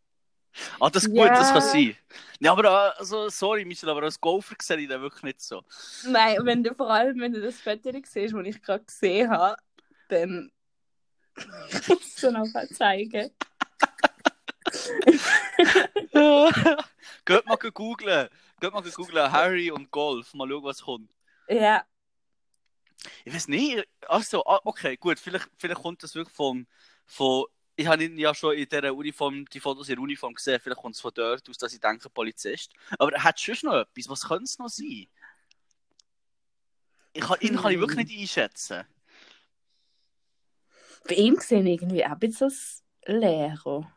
Ah, das ist gut, Ja. das kann sein. Ja, aber also, sorry, Michel, aber als Golfer sehe ich den wirklich nicht so. nein, wenn du vor allem, wenn du das Foto siehst, das ich gerade gesehen habe, dann du noch zeigen. Geht mal googlen. Geht mal googlen. Harry und Golf. Mal schauen, was kommt. Ja, Ich weiß nicht. Also, ah, okay, gut. Vielleicht, vielleicht kommt das wirklich vom, von. Ich habe ihn ja schon in dieser Uniform, die Fotos in der Uniform gesehen. Vielleicht kommt es von dort aus, dass ich denke, Polizist. Aber er hat schon noch etwas. Was könnte es noch sein? Ich kann, ihn kann ich wirklich nicht einschätzen. Bei ihm sehe ich irgendwie auch ein bisschen als Lehrer.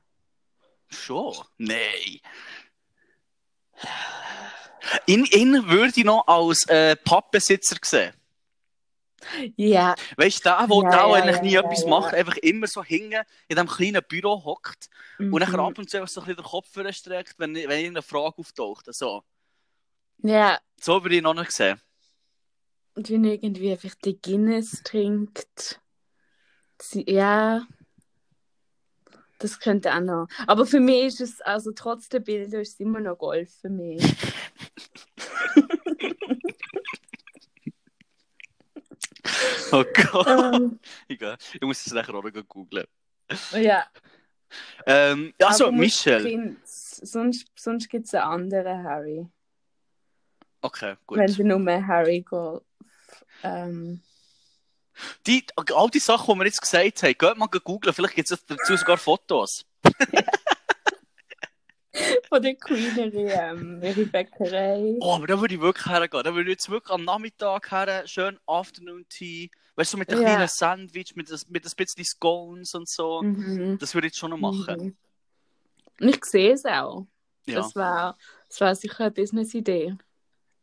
Schon? Nein. Ihn, ihn würde ich noch als äh, Pappbesitzer sehen. Ja, Weißt du, der, der Ja, da ja, eigentlich ja, nie ja, etwas macht, einfach immer so hinten in diesem kleinen Büro hockt mhm. und dann ab und zu einfach so ein bisschen den Kopf verstreckt, wenn, wenn irgendeine Frage auftaucht. So, ja, so würde ich ihn noch nicht sehen. und wenn irgendwie einfach die Guinness trinkt. Ja, das könnte auch noch. Aber für mich ist es, also trotz der Bilder, ist es immer noch Golf für mich. Oh Gott. ähm, Egal. Ich muss das nachher auch noch googeln. ja, Ähm, also, aber musst Michel. Prinz, sonst sonst gibt es einen anderen Harry. Okay, gut. Wenn du nur Harry Golf. Ähm, Die, all die Sachen, die wir jetzt gesagt haben, geht mal googeln. Vielleicht gibt es dazu sogar Fotos. von der Queenery, ähm, ihre Bäckerei. Oh, aber da würde ich wirklich hergehen. Da würde ich jetzt wirklich am Nachmittag her, schön Afternoon Tea, weißt du, mit einem Ja. kleinen Sandwich, mit, das- mit ein bisschen Scones und so. Mhm. Das würde ich jetzt schon noch machen. Mhm. Ich sehe es auch. Ja. Das war das war sicher eine Business-Idee.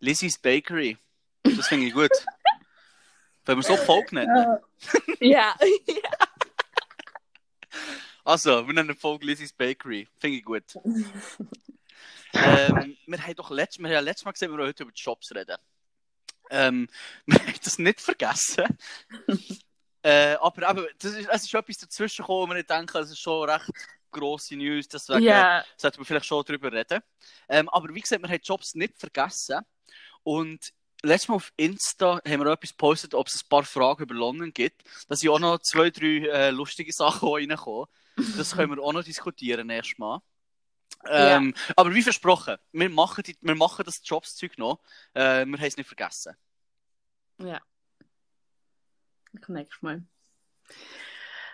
Lizzie's Bakery. Das finde ich gut. Wenn wir so Folge nennen. ja. Also, wir nennen Folge Lizzie's Bakery. Finde ich gut. ähm, wir haben doch letzt, wir haben ja letztes Mal gesehen, wir heute über die Shops reden. Ähm, wir haben das nicht vergessen. äh, aber eben, das ist, es ist etwas dazwischen gekommen, und ich denke, es ist schon recht grosse News, deswegen ja. sollten wir vielleicht schon darüber reden. Ähm, aber wie gesagt, wir haben Jobs nicht vergessen. Und letztes Mal auf Insta haben wir auch etwas gepostet, ob es ein paar Fragen über London gibt. Da sind auch noch zwei, drei äh, lustige Sachen reingekommen. Das können wir auch noch diskutieren erstmal. Ähm, Aber wie versprochen, wir machen, die, wir machen das Jobszeug noch. Äh, wir haben es nicht vergessen. Ja. Ich nächstes Mal.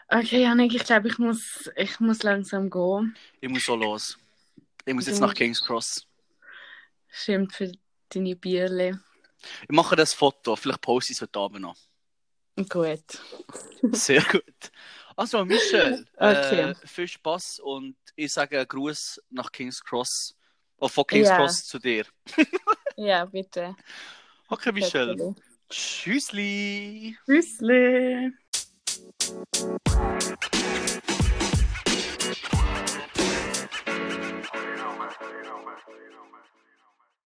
Okay, Janik, ich glaube, ich muss, ich muss langsam gehen. Ich muss so los. Ich muss jetzt nach King's Cross. Stimmt für deine Bierle. Ich mache das Foto, vielleicht poste ich es heute Abend noch. Gut. Sehr gut. Also, Michel, Okay. äh, viel Spaß und ich sage einen Gruß nach King's Cross. Oder von King's Ja. Cross zu dir. Ja, bitte. Okay, Michel. Tschüssli. Tschüssli.